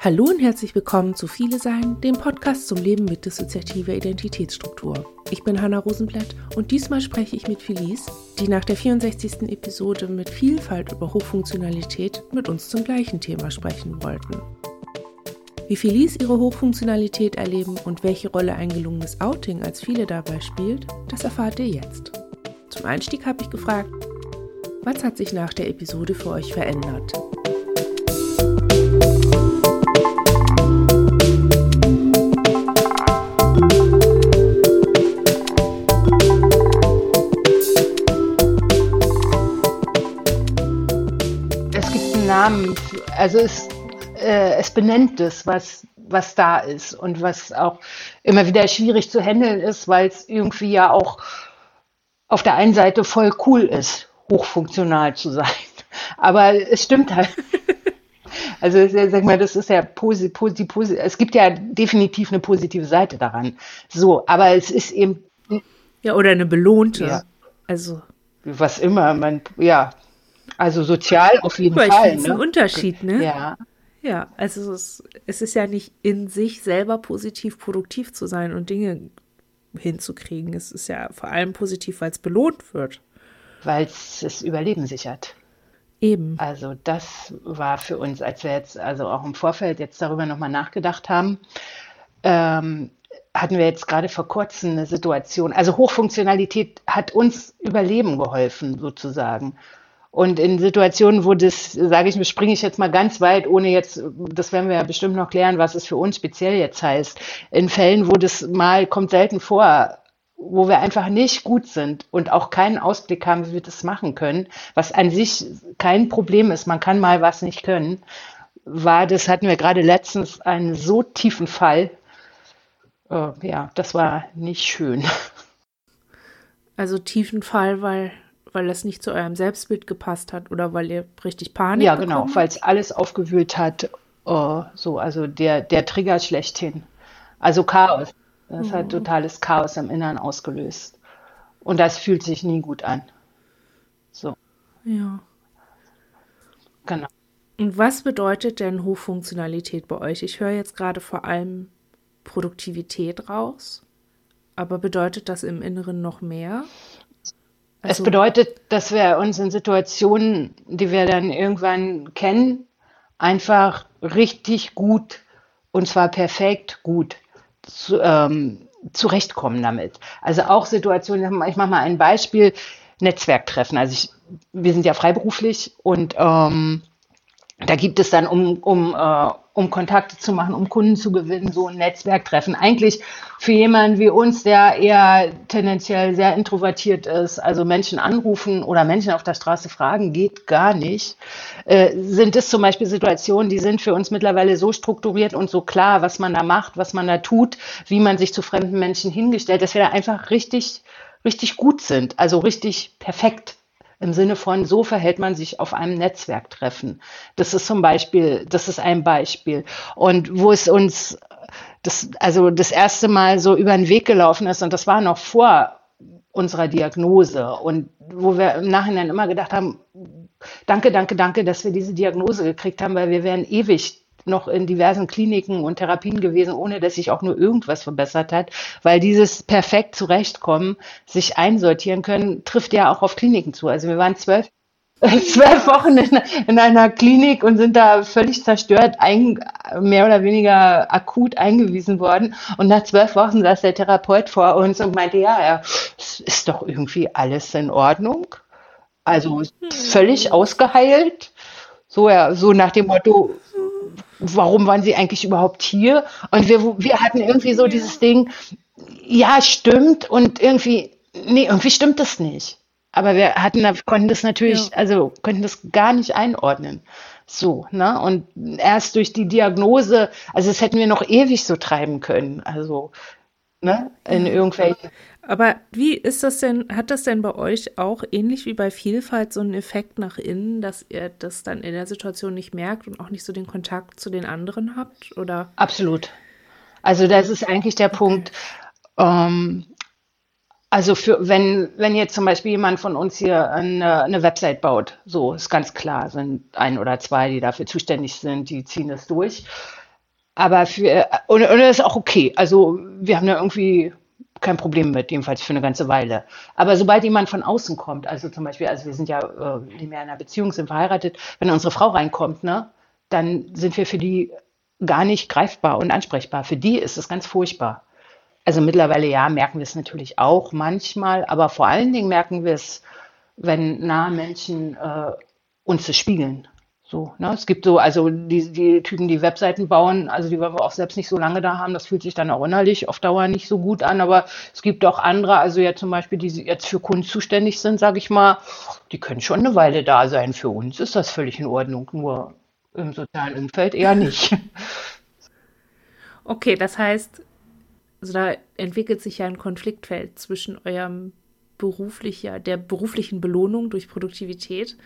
Hallo und herzlich willkommen zu Viele Sein, dem Podcast zum Leben mit dissoziativer Identitätsstruktur. Ich bin Hanna Rosenblatt und diesmal spreche ich mit Felice, die nach der 64. Episode mit Vielfalt über Hochfunktionalität mit uns zum gleichen Thema sprechen wollten. Wie Felice ihre Hochfunktionalität erleben und welche Rolle ein gelungenes Outing als viele dabei spielt, das erfahrt ihr jetzt. Zum Einstieg habe ich gefragt, was hat sich nach der Episode für euch verändert? Also es, äh, es benennt es, was, was da ist und was auch immer wieder schwierig zu handeln ist, weil es irgendwie ja auch auf der einen Seite voll cool ist, hochfunktional zu sein. Aber es stimmt halt. Also sag mal, das ist ja positiv, positiv, es gibt ja definitiv eine positive Seite daran. So, aber es ist eben. Ja, oder eine belohnte. Ja. Also. Was immer, man, ja, also sozial auf jeden Fall. Fall. Das ist ne? ein Unterschied, ne? Ja. Ja, also es, es ist ja nicht in sich selber positiv produktiv zu sein und Dinge hinzukriegen. Es ist ja vor allem positiv, weil es belohnt wird. Weil es das Überleben sichert. Eben. Also das war für uns, als wir jetzt also auch im Vorfeld jetzt darüber nochmal nachgedacht haben, ähm, hatten wir jetzt gerade vor kurzem eine Situation. Also Hochfunktionalität hat uns Überleben geholfen sozusagen. Und in Situationen, wo das, sage ich, springe ich jetzt mal ganz weit, ohne jetzt, das werden wir ja bestimmt noch klären, was es für uns speziell jetzt heißt. In Fällen, wo das mal kommt selten vor, wo wir einfach nicht gut sind und auch keinen Ausblick haben, wie wir das machen können, was an sich kein Problem ist, man kann mal was nicht können, war, das hatten wir gerade letztens einen so tiefen Fall. Äh, ja, das war nicht schön. Also tiefen Fall, weil weil das nicht zu eurem Selbstbild gepasst hat oder weil ihr richtig Panik Ja, genau, weil es alles aufgewühlt hat. Oh, so, also der, der Trigger schlechthin. Also Chaos. Das mhm. hat totales Chaos im Innern ausgelöst. Und das fühlt sich nie gut an. So. Ja. Genau. Und was bedeutet denn Hochfunktionalität bei euch? Ich höre jetzt gerade vor allem Produktivität raus. Aber bedeutet das im Inneren noch mehr? Also, es bedeutet, dass wir uns in Situationen, die wir dann irgendwann kennen, einfach richtig gut und zwar perfekt gut zu, ähm, zurechtkommen damit. Also auch Situationen, ich mache mal ein Beispiel, Netzwerktreffen. Also ich, wir sind ja freiberuflich und ähm, da gibt es dann, um, um, äh, um Kontakte zu machen, um Kunden zu gewinnen, so ein Netzwerktreffen. Eigentlich für jemanden wie uns, der eher tendenziell sehr introvertiert ist, also Menschen anrufen oder Menschen auf der Straße fragen, geht gar nicht, äh, sind es zum Beispiel Situationen, die sind für uns mittlerweile so strukturiert und so klar, was man da macht, was man da tut, wie man sich zu fremden Menschen hingestellt, dass wir da einfach richtig, richtig gut sind, also richtig perfekt im Sinne von, so verhält man sich auf einem Netzwerktreffen. Das ist zum Beispiel, das ist ein Beispiel. Und wo es uns das, also das erste Mal so über den Weg gelaufen ist, und das war noch vor unserer Diagnose und wo wir im Nachhinein immer gedacht haben, danke, danke, danke, dass wir diese Diagnose gekriegt haben, weil wir wären ewig noch in diversen Kliniken und Therapien gewesen, ohne dass sich auch nur irgendwas verbessert hat, weil dieses perfekt zurechtkommen, sich einsortieren können, trifft ja auch auf Kliniken zu. Also wir waren zwölf zwölf Wochen in, in, einer Klinik und sind da völlig zerstört, ein, mehr oder weniger akut eingewiesen worden. Und nach zwölf Wochen saß der Therapeut vor uns und meinte, ja, ja, es ist doch irgendwie alles in Ordnung. Also völlig ausgeheilt. So, ja, so nach dem Motto, warum waren sie eigentlich überhaupt hier? Und wir, wir hatten irgendwie so dieses Ding, ja, stimmt und irgendwie, nee, irgendwie stimmt das nicht. Aber wir hatten, konnten das natürlich, ja. also konnten das gar nicht einordnen. So, ne? Und erst durch die Diagnose, also das hätten wir noch ewig so treiben können. Also, ne, in irgendwelchen. Aber wie ist das denn, hat das denn bei euch auch ähnlich wie bei Vielfalt so einen Effekt nach innen, dass ihr das dann in der Situation nicht merkt und auch nicht so den Kontakt zu den anderen habt? Oder? Absolut. Also das ist eigentlich der. Punkt. Ähm, also für, wenn, wenn jetzt zum Beispiel jemand von uns hier eine, eine Website baut, so ist ganz klar, sind ein oder zwei, die dafür zuständig sind, die ziehen das durch. Aber für, und, und das ist auch okay. Also wir haben da irgendwie kein Problem mit, jedenfalls für eine ganze Weile. Aber sobald jemand von außen kommt, also zum Beispiel, also wir sind ja äh, nicht mehr in einer Beziehung, sind verheiratet, wenn unsere Frau reinkommt, ne, dann sind wir für die gar nicht greifbar und ansprechbar. Für die ist es ganz furchtbar. Also mittlerweile ja, merken wir es natürlich auch manchmal, aber vor allen Dingen merken wir es, wenn nahe Menschen äh, uns das spiegeln. So, ne? Es gibt so, also die, die Typen, die Webseiten bauen, also die wir auch selbst nicht so lange da haben, das fühlt sich dann auch innerlich auf Dauer nicht so gut an, aber es gibt auch andere, also ja zum Beispiel, die jetzt für Kunst zuständig sind, sage ich mal, die können schon eine Weile da sein. Für uns ist das völlig in Ordnung, nur im sozialen Umfeld eher nicht. Okay, das heißt, also da entwickelt sich ja ein Konfliktfeld zwischen eurem beruflicher, der beruflichen Belohnung durch Produktivität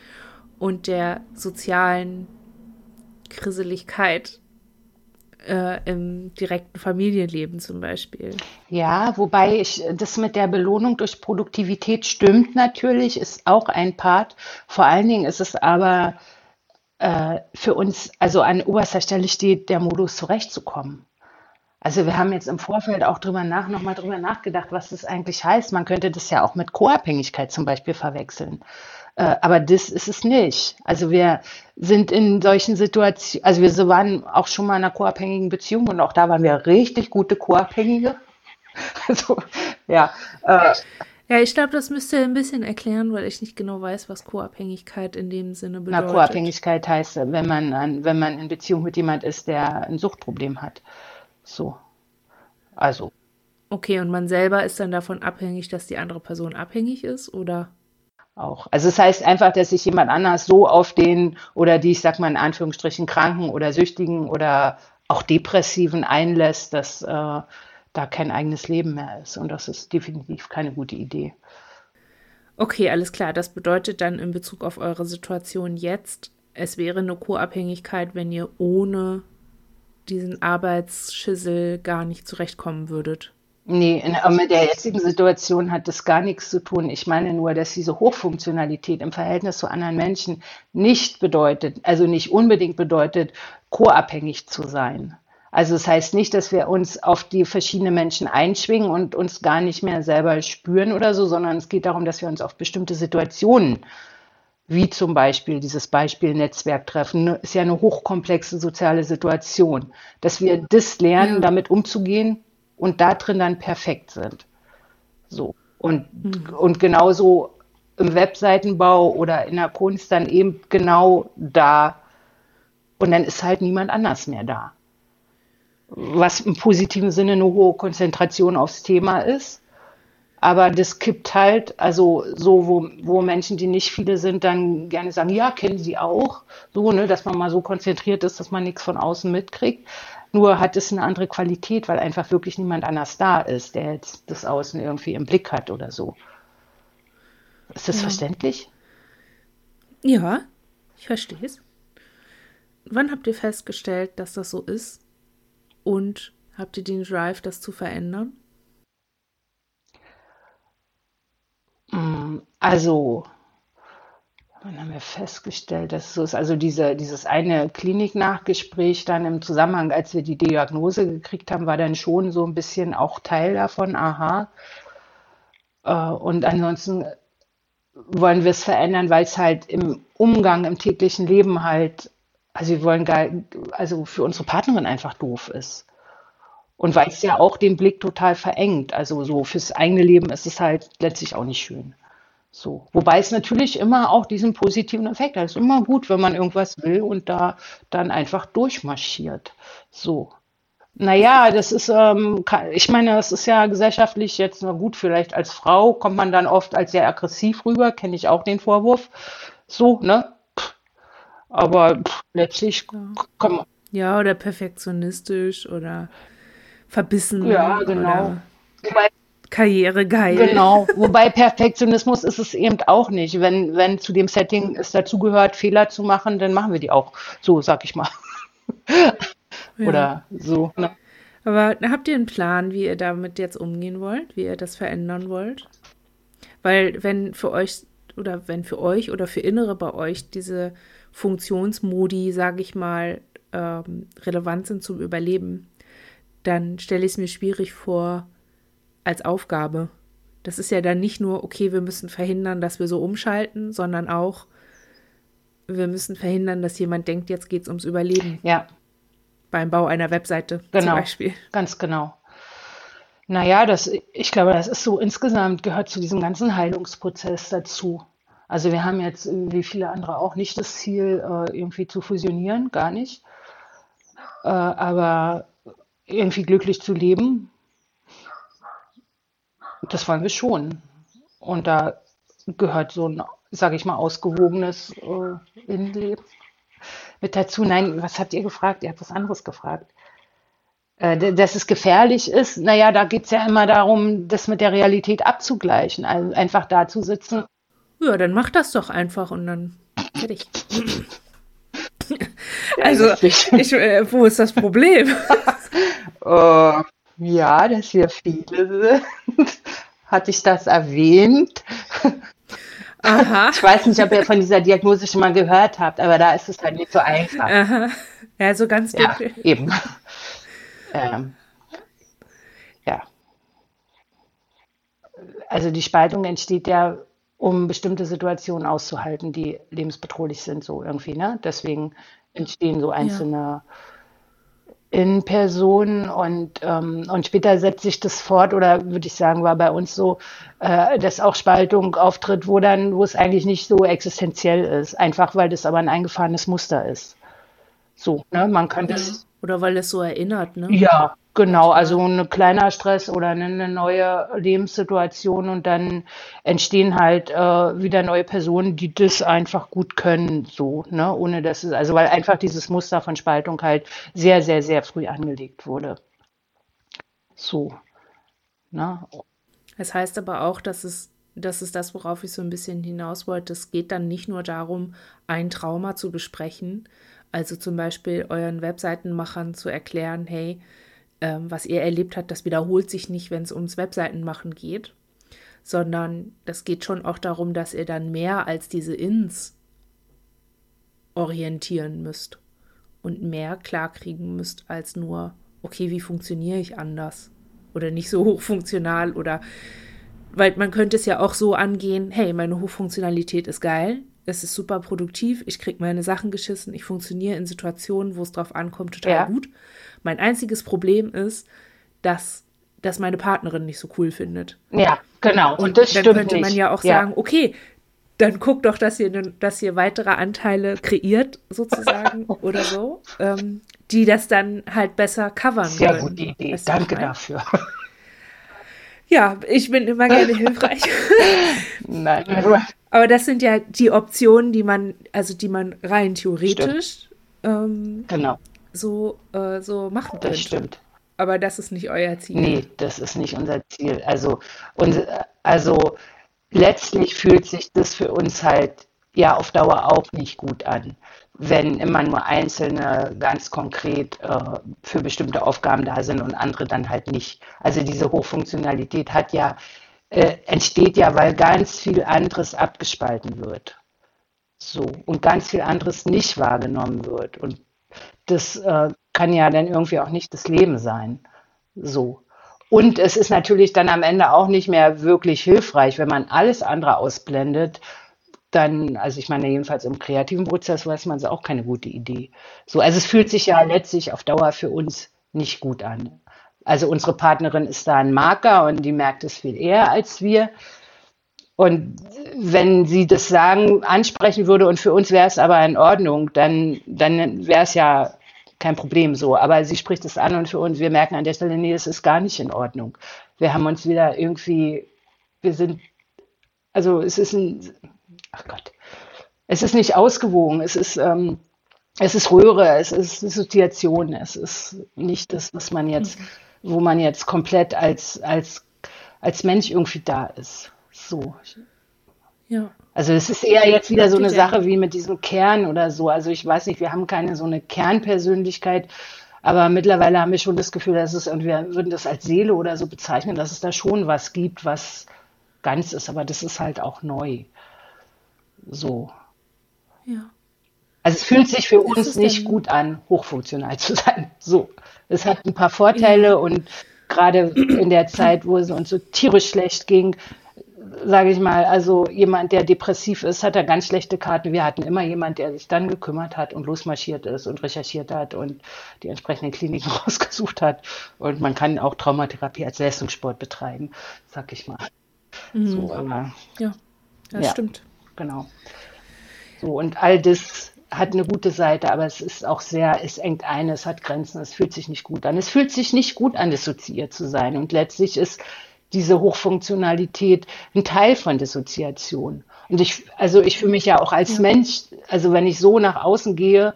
und der sozialen Krisseligkeit äh, im direkten Familienleben zum Beispiel. Ja, wobei ich das mit der Belohnung durch Produktivität stimmt natürlich, ist auch ein Part. Vor allen Dingen ist es aber äh, für uns, also an oberster Stelle steht der Modus zurechtzukommen. Also wir haben jetzt im Vorfeld auch drüber nach, nochmal drüber nachgedacht, was das eigentlich heißt. Man könnte das ja auch mit Co-Abhängigkeit zum Beispiel verwechseln. Äh, aber das ist es nicht. Also wir sind in solchen Situationen, also wir waren auch schon mal in einer co-abhängigen Beziehung und auch da waren wir richtig gute Co-Abhängige. Also, ja. Äh, ja, ich glaube, das müsst ihr ein bisschen erklären, weil ich nicht genau weiß, was Co-Abhängigkeit in dem Sinne bedeutet. Na, Co-Abhängigkeit heißt, wenn man, wenn man in Beziehung mit jemand ist, der ein Suchtproblem hat. So. Also. Okay, und man selber ist dann davon abhängig, dass die andere Person abhängig ist, oder? Auch. Also es das heißt einfach, dass sich jemand anders so auf den oder die, ich sag mal in Anführungsstrichen, Kranken oder Süchtigen oder auch Depressiven einlässt, dass äh, da kein eigenes Leben mehr ist. Und das ist definitiv keine gute Idee. Okay, alles klar. Das bedeutet dann in Bezug auf eure Situation jetzt, es wäre eine Co-Abhängigkeit, wenn ihr ohne diesen Arbeitsschissel gar nicht zurechtkommen würdet. Nee, in, mit der jetzigen Situation hat das gar nichts zu tun. Ich meine nur, dass diese Hochfunktionalität im Verhältnis zu anderen Menschen nicht bedeutet, also nicht unbedingt bedeutet, co-abhängig zu sein. Also es das heißt nicht, dass wir uns auf die verschiedenen Menschen einschwingen und uns gar nicht mehr selber spüren oder so, sondern es geht darum, dass wir uns auf bestimmte Situationen wie zum Beispiel dieses Beispiel Netzwerktreffen, ne, ist ja eine hochkomplexe soziale Situation, dass wir das lernen, damit umzugehen und da drin dann perfekt sind. So. Und, mhm. und genauso im Webseitenbau oder in der Kunst dann eben genau da. Und dann ist halt niemand anders mehr da. Was im positiven Sinne eine hohe Konzentration aufs Thema ist. Aber das kippt halt, also so, wo, wo Menschen, die nicht viele sind, dann gerne sagen, ja, kennen sie auch. So, ne, dass man mal so konzentriert ist, dass man nichts von außen mitkriegt. Nur hat es eine andere Qualität, weil einfach wirklich niemand anders da ist, der jetzt das Außen irgendwie im Blick hat oder so. Ist das ja. verständlich? Ja, ich verstehe es. Wann habt ihr festgestellt, dass das so ist? Und habt ihr den Drive, das zu verändern? Mm, also, wann haben wir festgestellt, dass es so ist? Also diese, dieses eine Kliniknachgespräch dann im Zusammenhang, als wir die Diagnose gekriegt haben, war dann schon so ein bisschen auch Teil davon, aha. Äh, und ansonsten wollen wir es verändern, weil es halt im Umgang, im täglichen Leben halt, also wir wollen gar, also für unsere Partnerin einfach doof ist. Und weil es ja auch den Blick total verengt. Also so fürs eigene Leben ist es halt letztlich auch nicht schön. So. Wobei es natürlich immer auch diesen positiven Effekt hat. Es ist immer gut, wenn man irgendwas will und da dann einfach durchmarschiert. So. Naja, das ist, ähm, ich meine, das ist ja gesellschaftlich jetzt nur gut, vielleicht als Frau kommt man dann oft als sehr aggressiv rüber, kenne ich auch den Vorwurf. So, ne? Aber pff, letztlich ja. kann man. Ja, oder perfektionistisch oder verbissen. Ja, genau. Wobei, Karrieregeil. Genau. Wobei Perfektionismus ist es eben auch nicht. Wenn, wenn zu dem Setting es dazugehört, Fehler zu machen, dann machen wir die auch. So, sag ich mal. Ja. Oder so. Ne? Aber habt ihr einen Plan, wie ihr damit jetzt umgehen wollt, wie ihr das verändern wollt? Weil wenn für euch oder wenn für euch oder für Innere bei euch diese Funktionsmodi, sage ich mal, ähm, relevant sind zum Überleben, dann stelle ich es mir schwierig vor als Aufgabe. Das ist ja dann nicht nur, okay, wir müssen verhindern, dass wir so umschalten, sondern auch, wir müssen verhindern, dass jemand denkt, jetzt geht es ums Überleben. Ja. Beim Bau einer Webseite genau, zum Beispiel. Ganz genau. Naja, das, ich glaube, das ist so insgesamt gehört zu diesem ganzen Heilungsprozess dazu. Also wir haben jetzt, wie viele andere auch, nicht das Ziel, äh, irgendwie zu fusionieren, gar nicht. Äh, aber irgendwie glücklich zu leben, das wollen wir schon. Und da gehört so ein, sage ich mal, ausgewogenes äh, Innenleben mit dazu. Nein, was habt ihr gefragt? Ihr habt was anderes gefragt. Äh, dass es gefährlich ist, naja, da geht es ja immer darum, das mit der Realität abzugleichen. Also einfach da zu sitzen. Ja, dann mach das doch einfach und dann fertig. also, ich, äh, wo ist das Problem? uh, ja, dass wir viele sind. Hatte ich das erwähnt? Aha. Ich weiß nicht, ob ihr von dieser Diagnose schon mal gehört habt, aber da ist es halt nicht so einfach. Aha. Ja, so ganz ja, eben. Ähm, ja. Also die Spaltung entsteht ja, um bestimmte Situationen auszuhalten, die lebensbedrohlich sind, so irgendwie. Ne? Deswegen entstehen so einzelne ja. In Personen und, ähm, und später setzt sich das fort oder würde ich sagen, war bei uns so, äh, dass auch Spaltung auftritt, wo dann, wo es eigentlich nicht so existenziell ist, einfach weil das aber ein eingefahrenes Muster ist. So, ne? Man könnte es oder weil es so erinnert, ne? Ja, genau. Also ein kleiner Stress oder eine neue Lebenssituation und dann entstehen halt äh, wieder neue Personen, die das einfach gut können, so, ne? Ohne dass es, also weil einfach dieses Muster von Spaltung halt sehr, sehr, sehr früh angelegt wurde. So. Ne? Das heißt aber auch, dass es das ist das, worauf ich so ein bisschen hinaus wollte. Es geht dann nicht nur darum, ein Trauma zu besprechen, also zum Beispiel euren Webseitenmachern zu erklären, hey, ähm, was ihr erlebt habt, das wiederholt sich nicht, wenn es ums Webseitenmachen geht, sondern das geht schon auch darum, dass ihr dann mehr als diese Ins orientieren müsst und mehr klarkriegen müsst als nur, okay, wie funktioniere ich anders? Oder nicht so hochfunktional oder weil man könnte es ja auch so angehen, hey, meine Hochfunktionalität ist geil, es ist super produktiv, ich kriege meine Sachen geschissen, ich funktioniere in Situationen, wo es drauf ankommt, total ja. gut. Mein einziges Problem ist, dass das meine Partnerin nicht so cool findet. Ja, genau. Und, Und das dann könnte man ja auch ja. sagen, okay, dann guck doch, dass ihr, dass ihr weitere Anteile kreiert, sozusagen, oder so, ähm, die das dann halt besser covern Sehr können. Sehr gute Idee, danke dafür. Ja, ich bin immer gerne hilfreich. Nein. Aber das sind ja die Optionen, die man, also die man rein theoretisch ähm, genau. so, äh, so machen könnte. Das stimmt. Aber das ist nicht euer Ziel. Nee, das ist nicht unser Ziel. Also, und, also letztlich fühlt sich das für uns halt ja auf Dauer auch nicht gut an wenn immer nur Einzelne ganz konkret äh, für bestimmte Aufgaben da sind und andere dann halt nicht. Also diese Hochfunktionalität hat ja, äh, entsteht ja, weil ganz viel anderes abgespalten wird. So, und ganz viel anderes nicht wahrgenommen wird. Und das äh, kann ja dann irgendwie auch nicht das Leben sein. So. Und es ist natürlich dann am Ende auch nicht mehr wirklich hilfreich, wenn man alles andere ausblendet dann, also ich meine, jedenfalls im kreativen Prozess weiß man es auch keine gute Idee. So, also es fühlt sich ja letztlich auf Dauer für uns nicht gut an. Also unsere Partnerin ist da ein Marker und die merkt es viel eher als wir. Und wenn sie das sagen, ansprechen würde und für uns wäre es aber in Ordnung, dann, dann wäre es ja kein Problem so. Aber sie spricht es an und für uns, wir merken an der Stelle, nee, es ist gar nicht in Ordnung. Wir haben uns wieder irgendwie, wir sind, also es ist ein, ach Gott, es ist nicht ausgewogen, es ist, ähm, es ist Röhre, es ist Situation, es ist nicht das, was man jetzt, mhm. wo man jetzt komplett als, als, als Mensch irgendwie da ist. So. Ja. Also es ist eher jetzt wieder so eine Sache wie mit diesem Kern oder so. Also ich weiß nicht, wir haben keine so eine Kernpersönlichkeit, aber mittlerweile haben wir schon das Gefühl, dass es, und wir würden das als Seele oder so bezeichnen, dass es da schon was gibt, was ganz ist, aber das ist halt auch neu. So. Ja. Also es fühlt sich für uns nicht gut an, hochfunktional zu sein. So. Es hat ein paar Vorteile ja. und gerade in der Zeit, wo es uns so tierisch schlecht ging, sage ich mal, also jemand, der depressiv ist, hat da ganz schlechte Karten. Wir hatten immer jemand, der sich dann gekümmert hat und losmarschiert ist und recherchiert hat und die entsprechenden Kliniken rausgesucht hat. Und man kann auch Traumatherapie als Leistungssport betreiben, sag ich mal. Mhm. So, aber, ja, das ja, stimmt. Genau. So, und all das hat eine gute Seite, aber es ist auch sehr, es engt ein, es hat Grenzen, es fühlt sich nicht gut an. Es fühlt sich nicht gut an, dissoziiert zu sein. Und letztlich ist diese Hochfunktionalität ein Teil von Dissoziation. Und ich, also ich fühle mich ja auch als. Mensch, also wenn ich so nach außen gehe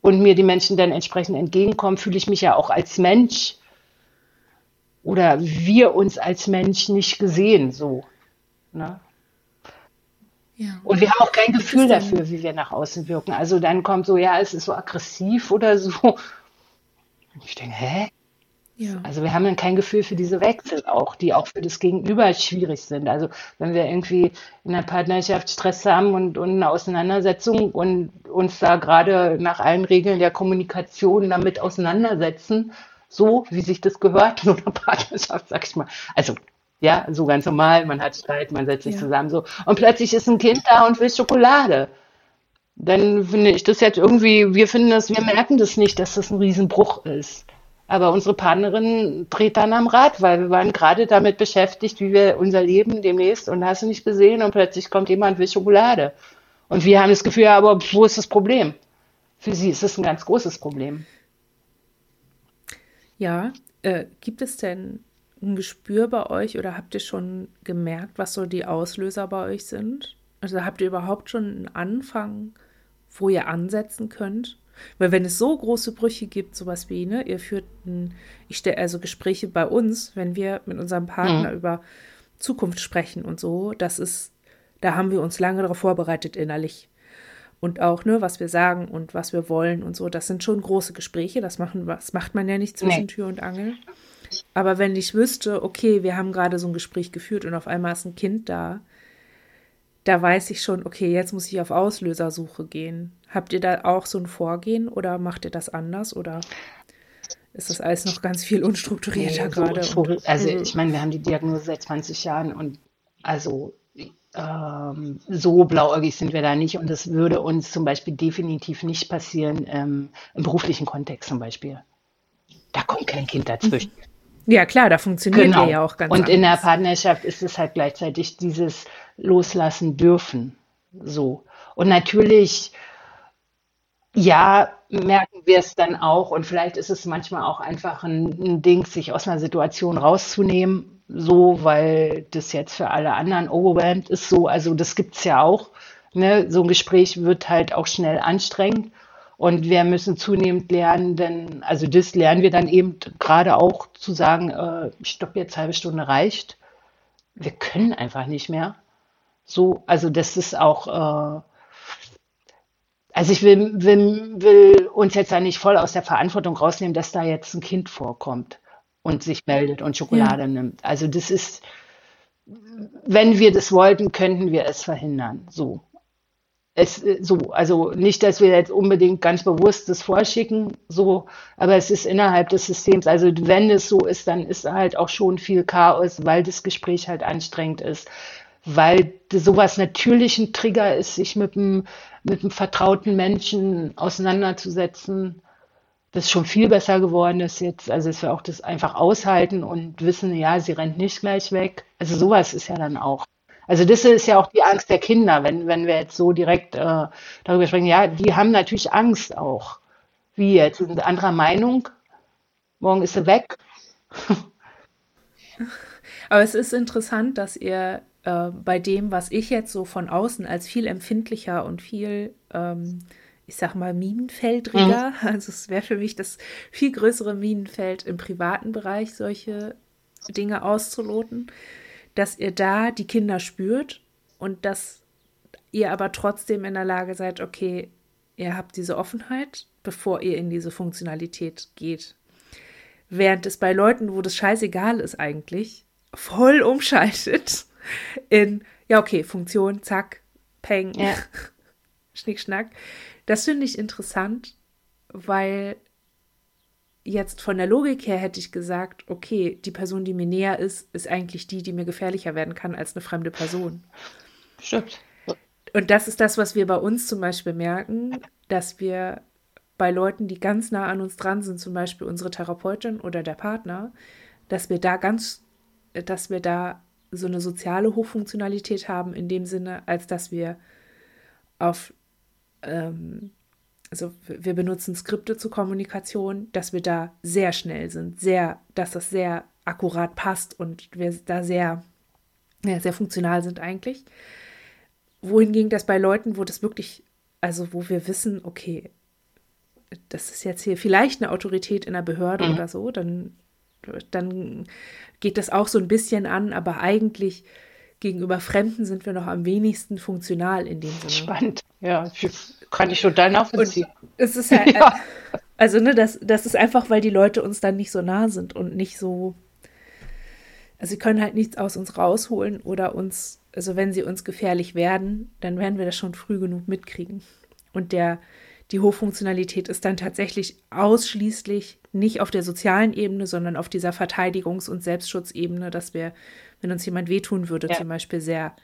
und mir die Menschen dann entsprechend entgegenkommen, fühle ich mich ja auch als Mensch oder wir uns als Mensch nicht gesehen, so. Ne? Ja. Und wir haben auch kein Gefühl dafür, wie wir nach außen wirken. Also dann kommt so, ja, es ist so aggressiv oder so. Und ich denke, hä? Ja. Also wir haben dann kein Gefühl für diese Wechsel auch, die auch für das Gegenüber schwierig sind. Also wenn wir irgendwie in der Partnerschaft Stress haben und, und eine Auseinandersetzung und uns da gerade nach allen Regeln der Kommunikation damit auseinandersetzen, so wie sich das gehört in einer Partnerschaft, sag ich mal. Also ja, so ganz normal, man hat Streit, man setzt sich ja. zusammen so. Und plötzlich ist ein Kind da und will Schokolade. Dann finde ich das jetzt irgendwie, wir finden das, wir merken das nicht, dass das ein Riesenbruch ist. Aber unsere Partnerin dreht dann am Rad, weil wir waren gerade damit beschäftigt, wie wir unser Leben demnächst und hast du nicht gesehen und plötzlich kommt jemand will Schokolade. Und wir haben das Gefühl, aber wo ist das Problem? Für sie ist es ein ganz großes Problem. Ja, äh, gibt es denn ein Gespür bei euch oder habt ihr schon gemerkt, was so die Auslöser bei euch sind? Also habt ihr überhaupt schon einen Anfang, wo ihr ansetzen könnt? Weil wenn es so große Brüche gibt, sowas wie, ne, ihr führt ein, ich stelle also Gespräche bei uns, wenn wir mit unserem Partner mhm. über Zukunft sprechen und so, das ist, da haben wir uns lange darauf vorbereitet innerlich. Und auch, ne, was wir sagen und was wir wollen und so, das sind schon große Gespräche, das machen, das macht man ja nicht zwischen nee. Tür und Angel. Aber wenn ich wüsste, okay, wir haben gerade so ein Gespräch geführt und auf einmal ist ein Kind da, da weiß ich schon, okay, jetzt muss ich auf Auslösersuche gehen. Habt ihr da auch so ein Vorgehen oder macht ihr das anders oder ist das alles noch ganz viel unstrukturierter nee, gerade? So, also ich meine, wir haben die Diagnose seit 20 Jahren und also ähm, so blauäugig sind wir da nicht und das würde uns zum Beispiel definitiv nicht passieren ähm, im beruflichen Kontext zum Beispiel. Da kommt kein Kind dazwischen. Ja, klar, da funktioniert genau. ja auch ganz Und anders. in der Partnerschaft ist es halt gleichzeitig dieses Loslassen dürfen. So. Und natürlich, ja, merken wir es dann auch. Und vielleicht ist es manchmal auch einfach ein, ein Ding, sich aus einer Situation rauszunehmen, so, weil das jetzt für alle anderen overwhelmed ist. So, also das gibt es ja auch. Ne? So ein Gespräch wird halt auch schnell anstrengend. Und wir müssen zunehmend lernen, denn, also das lernen wir dann eben gerade auch zu sagen, äh, stopp, jetzt halbe Stunde reicht. Wir können einfach nicht mehr. So, also das ist auch, äh, also ich will, will, will uns jetzt da nicht voll aus der Verantwortung rausnehmen, dass da jetzt ein Kind vorkommt und sich meldet und Schokolade ja. nimmt. Also das ist, wenn wir das wollten, könnten wir es verhindern. So es äh, so, also nicht, dass wir jetzt unbedingt ganz bewusst das vorschicken, so, aber es ist innerhalb des Systems. Also wenn es so ist, dann ist halt auch schon viel Chaos, weil das Gespräch halt anstrengend ist, weil sowas natürlich ein Trigger ist, sich mit einem, mit einem vertrauten Menschen auseinanderzusetzen. Das ist schon viel besser geworden ist jetzt. Also dass wir auch das einfach aushalten und wissen, ja, sie rennt nicht gleich weg. Also sowas ist ja dann auch. Also das ist ja auch die Angst der Kinder, wenn, wenn wir jetzt so direkt äh, darüber sprechen. Ja, die haben natürlich Angst auch. Wie jetzt? Sind anderer Meinung? Morgen ist sie weg. Aber es ist interessant, dass ihr äh, bei dem, was ich jetzt so von außen als viel empfindlicher und viel, ähm, ich sag mal, Minenfeldriger, mhm. also es wäre für mich das viel größere Minenfeld im privaten Bereich, solche Dinge auszuloten dass ihr da die Kinder spürt und dass ihr aber trotzdem in der Lage seid, okay, ihr habt diese Offenheit, bevor ihr in diese Funktionalität geht. Während es bei Leuten, wo das scheißegal ist eigentlich, voll umschaltet in, ja, okay, Funktion, zack, Peng, ja. Schnick, Schnack. Das finde ich interessant, weil jetzt von der Logik her hätte ich gesagt, okay, die Person, die mir näher ist, ist eigentlich die, die mir gefährlicher werden kann als eine fremde Person. Stimmt. Und das ist das, was wir bei uns zum Beispiel merken, dass wir bei Leuten, die ganz nah an uns dran sind, zum Beispiel unsere Therapeutin oder der Partner, dass wir da ganz, dass wir da so eine soziale Hochfunktionalität haben in dem Sinne, als dass wir auf ähm, also wir benutzen Skripte zur Kommunikation, dass wir da sehr schnell sind, sehr, dass das sehr akkurat passt und wir da sehr, ja, sehr funktional sind eigentlich. Wohingegen das bei Leuten, wo das wirklich, also wo wir wissen, okay, das ist jetzt hier vielleicht eine Autorität in der Behörde mhm. oder so, dann, dann geht das auch so ein bisschen an, aber eigentlich gegenüber Fremden sind wir noch am wenigsten funktional in dem Sinne. Spannend, ja. Kann ich total nachvollziehen. Und es ist halt, ja. also ne, das, das ist einfach, weil die Leute uns dann nicht so nah sind und nicht so, also sie können halt nichts aus uns rausholen oder uns, also wenn sie uns gefährlich werden, dann werden wir das schon früh genug mitkriegen. Und der, die Hochfunktionalität ist dann tatsächlich ausschließlich nicht auf der sozialen Ebene, sondern auf dieser Verteidigungs- und Selbstschutzebene, dass wir, wenn uns jemand wehtun würde, ja. zum Beispiel sehr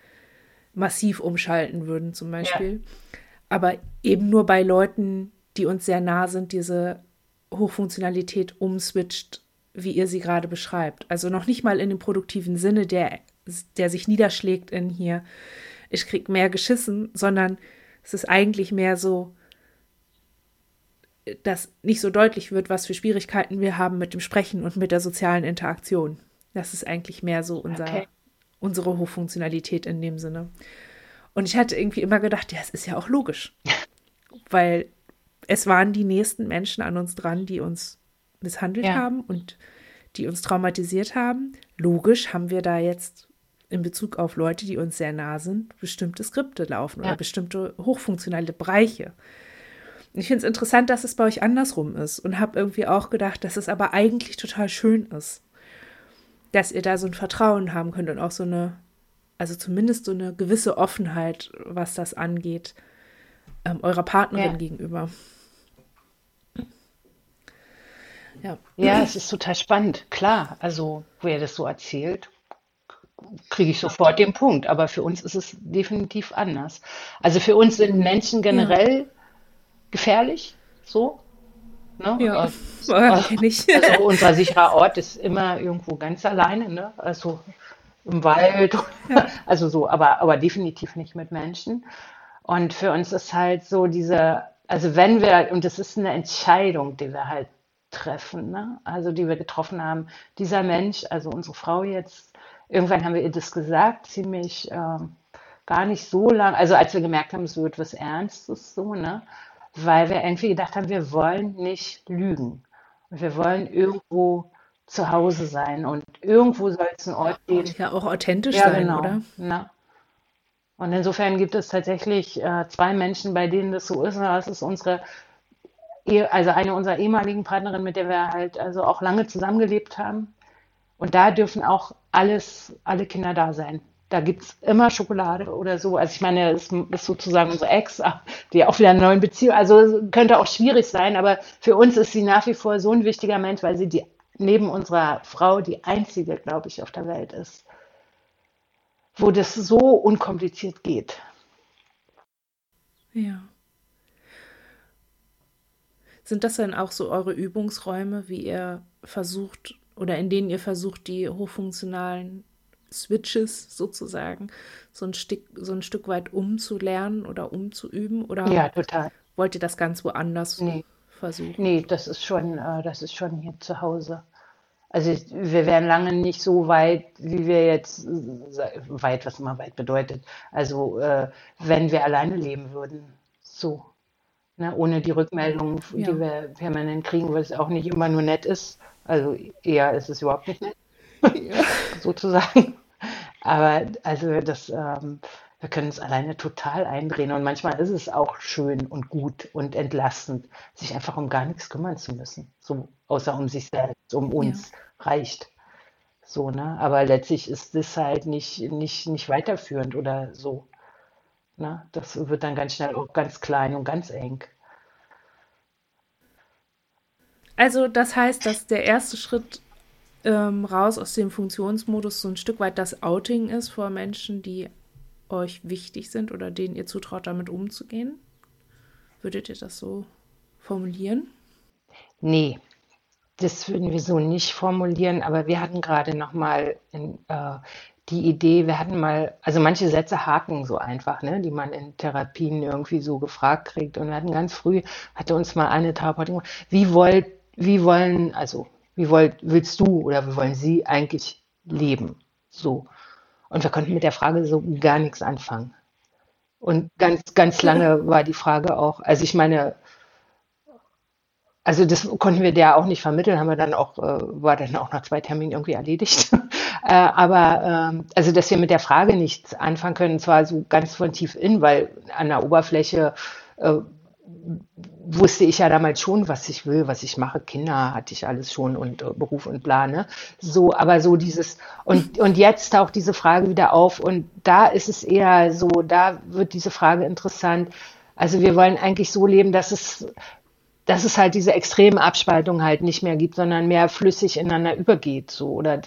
massiv umschalten würden, zum Beispiel. Ja aber eben nur bei Leuten, die uns sehr nah sind, diese Hochfunktionalität umswitcht, wie ihr sie gerade beschreibt. Also noch nicht mal in dem produktiven Sinne, der, der sich niederschlägt in hier, ich krieg mehr geschissen, sondern es ist eigentlich mehr so, dass nicht so deutlich wird, was für Schwierigkeiten wir haben mit dem Sprechen und mit der sozialen Interaktion. Das ist eigentlich mehr so unser, okay. unsere Hochfunktionalität in dem Sinne. Und ich hatte irgendwie immer gedacht, ja, es ist ja auch logisch. Weil es waren die nächsten Menschen an uns dran, die uns misshandelt ja. haben und die uns traumatisiert haben. Logisch haben wir da jetzt in Bezug auf Leute, die uns sehr nah sind, bestimmte Skripte laufen ja. oder bestimmte hochfunktionale Bereiche. Ich finde es interessant, dass es bei euch andersrum ist und habe irgendwie auch gedacht, dass es aber eigentlich total schön ist, dass ihr da so ein Vertrauen haben könnt und auch so eine also zumindest so eine gewisse Offenheit, was das angeht, ähm, eurer Partnerin ja. gegenüber. Ja. ja, es ist total spannend. Klar, also wer das so erzählt, kriege ich sofort den Punkt. Aber für uns ist es definitiv anders. Also für uns sind Menschen generell ja. gefährlich, so. Ne? Ja, also, also, unser sicherer Ort ist immer irgendwo ganz alleine. Ne? Also im Wald, ja. also so, aber, aber definitiv nicht mit Menschen. Und für uns ist halt so diese, also wenn wir, und das ist eine Entscheidung, die wir halt treffen, ne? also die wir getroffen haben, dieser Mensch, also unsere Frau jetzt, irgendwann haben wir ihr das gesagt, ziemlich äh, gar nicht so lang, also als wir gemerkt haben, es wird was Ernstes so, ne? Weil wir irgendwie gedacht haben, wir wollen nicht lügen. Und wir wollen irgendwo zu Hause sein und irgendwo soll es einen Ort geben. Ja, auch authentisch ja, sein, genau. oder? Ja. Und insofern gibt es tatsächlich äh, zwei Menschen, bei denen das so ist. Und das ist unsere, also eine unserer ehemaligen Partnerinnen, mit der wir halt also auch lange zusammengelebt haben. Und da dürfen auch alles, alle Kinder da sein. Da gibt es immer Schokolade oder so. Also ich meine, es ist sozusagen unsere Ex, die auch wieder eine neue Beziehung. Also könnte auch schwierig sein, aber für uns ist sie nach wie vor so ein wichtiger Mensch, weil sie die neben unserer Frau die einzige, glaube ich, auf der Welt ist, wo das so unkompliziert geht. Ja. Sind das dann auch so eure Übungsräume, wie ihr versucht oder in denen ihr versucht, die hochfunktionalen Switches sozusagen so ein Stück, so ein Stück weit umzulernen oder umzuüben? Oder ja, total. wollt ihr das ganz woanders nee. versuchen? Nee, das ist schon, äh, das ist schon hier zu Hause. Also wir wären lange nicht so weit, wie wir jetzt, weit, was immer weit bedeutet. Also äh, wenn wir alleine leben würden, so. Ne? Ohne die Rückmeldung, ja. die wir permanent kriegen, weil es auch nicht immer nur nett ist. Also eher ist es überhaupt nicht nett, ja. sozusagen. Aber also das, ähm, wir können es alleine total eindrehen. Und manchmal ist es auch schön und gut und entlastend, sich einfach um gar nichts kümmern zu müssen. So, außer um sich selbst, um uns ja. reicht. So, ne? Aber letztlich ist das halt nicht, nicht, nicht weiterführend oder so. Ne? Das wird dann ganz schnell auch ganz klein und ganz eng. Also das heißt, dass der erste Schritt ähm, raus aus dem Funktionsmodus so ein Stück weit das Outing ist vor Menschen, die euch wichtig sind oder denen ihr zutraut, damit umzugehen? Würdet ihr das so formulieren? Nee, das würden wir so nicht formulieren, aber wir hatten gerade noch mal in, äh, die Idee, wir hatten mal, also manche Sätze haken so einfach, ne, die man in Therapien irgendwie so gefragt kriegt. Und wir hatten ganz früh, hatte uns mal eine Therapeutin wie wollt, wie wollen, also wie wollt, willst du oder wie wollen Sie eigentlich leben? So. Und wir konnten mit der Frage so gar nichts anfangen. Und ganz, ganz lange war die Frage auch, also ich meine, also das konnten wir der auch nicht vermitteln, haben wir dann auch, äh, war dann auch nach zwei Terminen irgendwie erledigt. äh, aber ähm, also, dass wir mit der Frage nichts anfangen können, zwar so ganz von tief in, weil an der Oberfläche äh, wusste ich ja damals schon, was ich will, was ich mache. Kinder hatte ich alles schon und äh, Beruf und Plane. So, aber so dieses, und, und jetzt taucht diese Frage wieder auf und da ist es eher so, da wird diese Frage interessant. Also wir wollen eigentlich so leben, dass es dass es halt diese extremen Abspaltung halt nicht mehr gibt, sondern mehr flüssig ineinander übergeht, so oder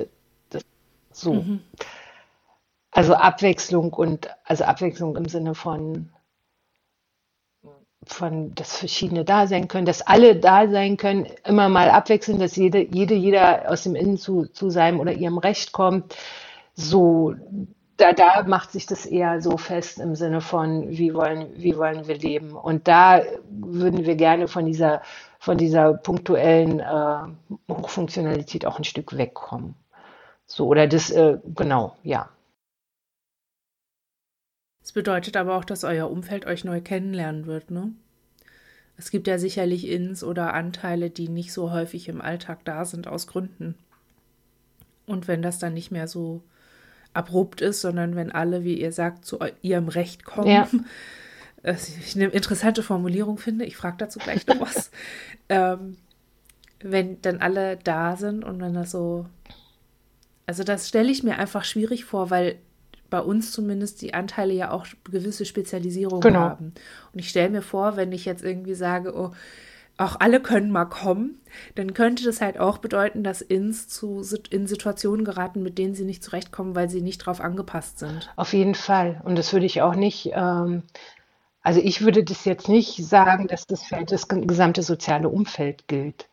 so. Mhm. Also Abwechslung und also Abwechslung im Sinne von von dass verschiedene da sein können, dass alle da sein können, immer mal abwechseln, dass jede, jede, jeder aus dem Innen zu, zu seinem oder ihrem Recht kommt. So, da, da macht sich das eher so fest im Sinne von, wie wollen, wie wollen wir leben? Und da würden wir gerne von dieser, von dieser punktuellen äh, Hochfunktionalität auch ein Stück wegkommen. So, oder das, äh, genau, ja. Das bedeutet aber auch, dass euer Umfeld euch neu kennenlernen wird, ne? Es gibt ja sicherlich Ins oder Anteile, die nicht so häufig im Alltag da sind aus Gründen. Und wenn das dann nicht mehr so abrupt ist, sondern wenn alle, wie ihr sagt, zu ihrem Recht kommen. Ja. Ich eine interessante Formulierung finde, ich frage dazu gleich noch was. ähm, wenn dann alle da sind und wenn das so. Also, das stelle ich mir einfach schwierig vor, weil bei uns zumindest die Anteile ja auch gewisse Spezialisierungen genau. haben. Und ich stelle mir vor, wenn ich jetzt irgendwie sage, oh, auch alle können mal kommen, dann könnte das halt auch bedeuten, dass Ins zu, in Situationen geraten, mit denen sie nicht zurechtkommen, weil sie nicht darauf angepasst sind. Auf jeden Fall. Und das würde ich auch nicht, ähm, also ich würde das jetzt nicht sagen, dass das für das gesamte soziale Umfeld gilt.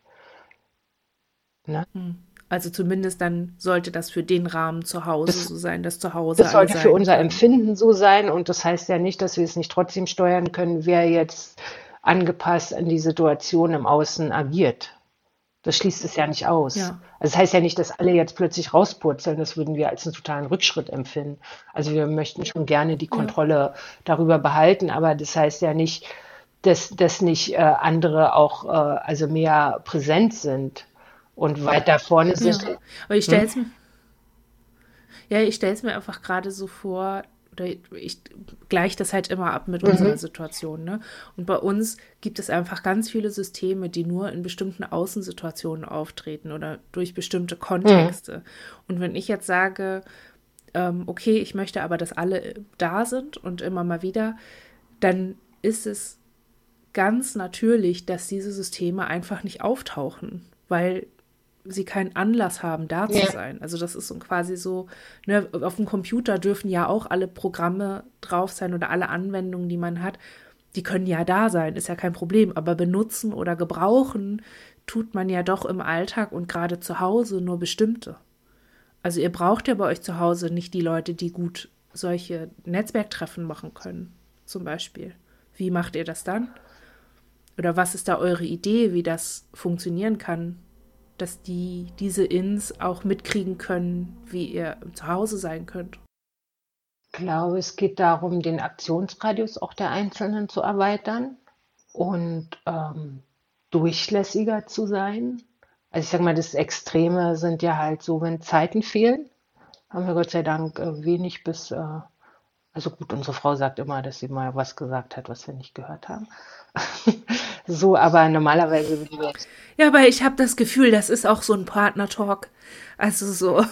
Ne? Hm. Also zumindest dann sollte das für den Rahmen zu Hause das, so sein, dass zu Hause. Das sollte für unser Empfinden so sein und das heißt ja nicht, dass wir es nicht trotzdem steuern können, wer jetzt angepasst an die Situation im Außen agiert. Das schließt es ja nicht aus. Ja. Also das heißt ja nicht, dass alle jetzt plötzlich rauspurzeln. Das würden wir als einen totalen Rückschritt empfinden. Also wir möchten schon gerne die Kontrolle ja. darüber behalten, aber das heißt ja nicht, dass, dass nicht äh, andere auch äh, also mehr präsent sind und weiter vorne sind. Ja. Aber ich stelle es hm? mir, ja, ich stelle es mir einfach gerade so vor, oder ich gleiche das halt immer ab mit mhm. unserer Situation. Ne? Und bei uns gibt es einfach ganz viele Systeme, die nur in bestimmten Außensituationen auftreten oder durch bestimmte Kontexte. Mhm. Und wenn ich jetzt sage, ähm, okay, ich möchte aber, dass alle da sind und immer mal wieder, dann ist es ganz natürlich, dass diese Systeme einfach nicht auftauchen, weil sie keinen Anlass haben, da zu ja. sein. Also das ist so quasi so, ne, auf dem Computer dürfen ja auch alle Programme drauf sein oder alle Anwendungen, die man hat, die können ja da sein, ist ja kein Problem. Aber benutzen oder gebrauchen tut man ja doch im Alltag und gerade zu Hause nur bestimmte. Also ihr braucht ja bei euch zu Hause nicht die Leute, die gut solche Netzwerktreffen machen können, zum Beispiel. Wie macht ihr das dann? Oder was ist da eure Idee, wie das funktionieren kann? Dass die diese Ins auch mitkriegen können, wie ihr zu Hause sein könnt? Ich glaube, es geht darum, den Aktionsradius auch der Einzelnen zu erweitern und ähm, durchlässiger zu sein. Also ich sage mal, das Extreme sind ja halt so, wenn Zeiten fehlen, haben wir Gott sei Dank äh, wenig bis, äh, also gut, unsere Frau sagt immer, dass sie mal was gesagt hat, was wir nicht gehört haben. so, aber normalerweise. Ja, aber ich habe das Gefühl, das ist auch so ein Partner-Talk. Also so.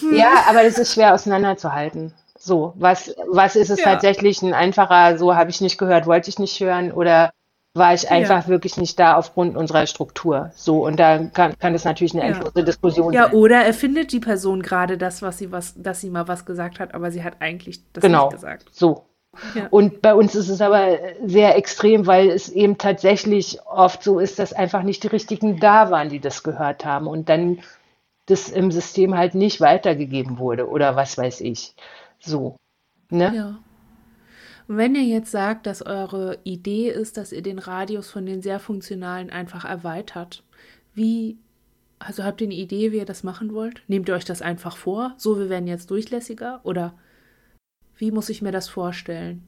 Hm. Ja, aber das ist schwer auseinanderzuhalten. So, was, was ist es ja. tatsächlich ein einfacher, so habe ich nicht gehört, wollte ich nicht hören oder war ich einfach ja. wirklich nicht da aufgrund unserer Struktur. So, und da kann, kann es natürlich eine endlose ja. Diskussion ja, sein. Ja, oder erfindet die Person gerade das, was sie was, dass sie mal was gesagt hat, aber sie hat eigentlich das genau. nicht gesagt. So. Ja. Und bei uns ist es aber sehr extrem, weil es eben tatsächlich oft so ist, dass einfach nicht die richtigen da waren, die das gehört haben und dann das im System halt nicht weitergegeben wurde oder was weiß ich. So. Ne? Ja. Wenn ihr jetzt sagt, dass eure Idee ist, dass ihr den Radius von den sehr funktionalen einfach erweitert, wie, also habt ihr eine Idee, wie ihr das machen wollt? Nehmt ihr euch das einfach vor, so wir werden jetzt durchlässiger oder wie muss ich mir das vorstellen?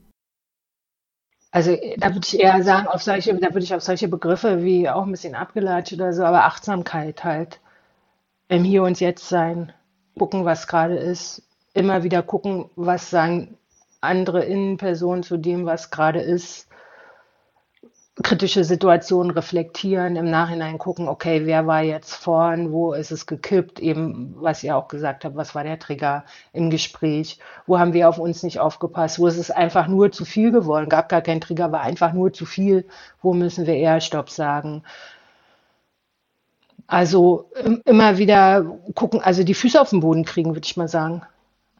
Also da würde ich eher sagen, auf solche, da würde ich auf solche Begriffe wie auch ein bisschen abgelatscht oder so, aber Achtsamkeit halt. Im Hier und Jetzt sein, gucken, was gerade ist, immer wieder gucken, was sagen andere Innenpersonen zu dem, was gerade ist, kritische Situationen reflektieren, im Nachhinein gucken, okay, wer war jetzt vorn, wo ist es gekippt, eben was ihr auch gesagt habt, was war der Trigger im Gespräch, wo haben wir auf uns nicht aufgepasst, wo ist es einfach nur zu viel geworden, gab gar keinen Trigger, war einfach nur zu viel, wo müssen wir eher Stopp sagen. Also immer wieder gucken, also die Füße auf den Boden kriegen, würde ich mal sagen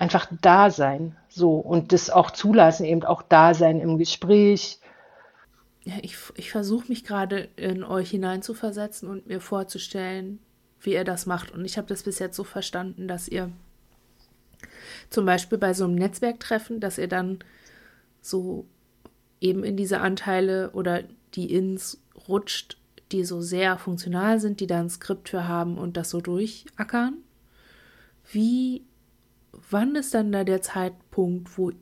einfach da sein, so und das auch zulassen, eben auch da sein im Gespräch. Ja, ich, ich versuche mich gerade in euch hineinzuversetzen und mir vorzustellen, wie ihr das macht. Und ich habe das bis jetzt so verstanden, dass ihr zum Beispiel bei so einem Netzwerktreffen, dass ihr dann so eben in diese Anteile oder die Ins rutscht, die so sehr funktional sind, die da ein Skript für haben und das so durchackern. Wie wann ist dann da der Zeitpunkt, wo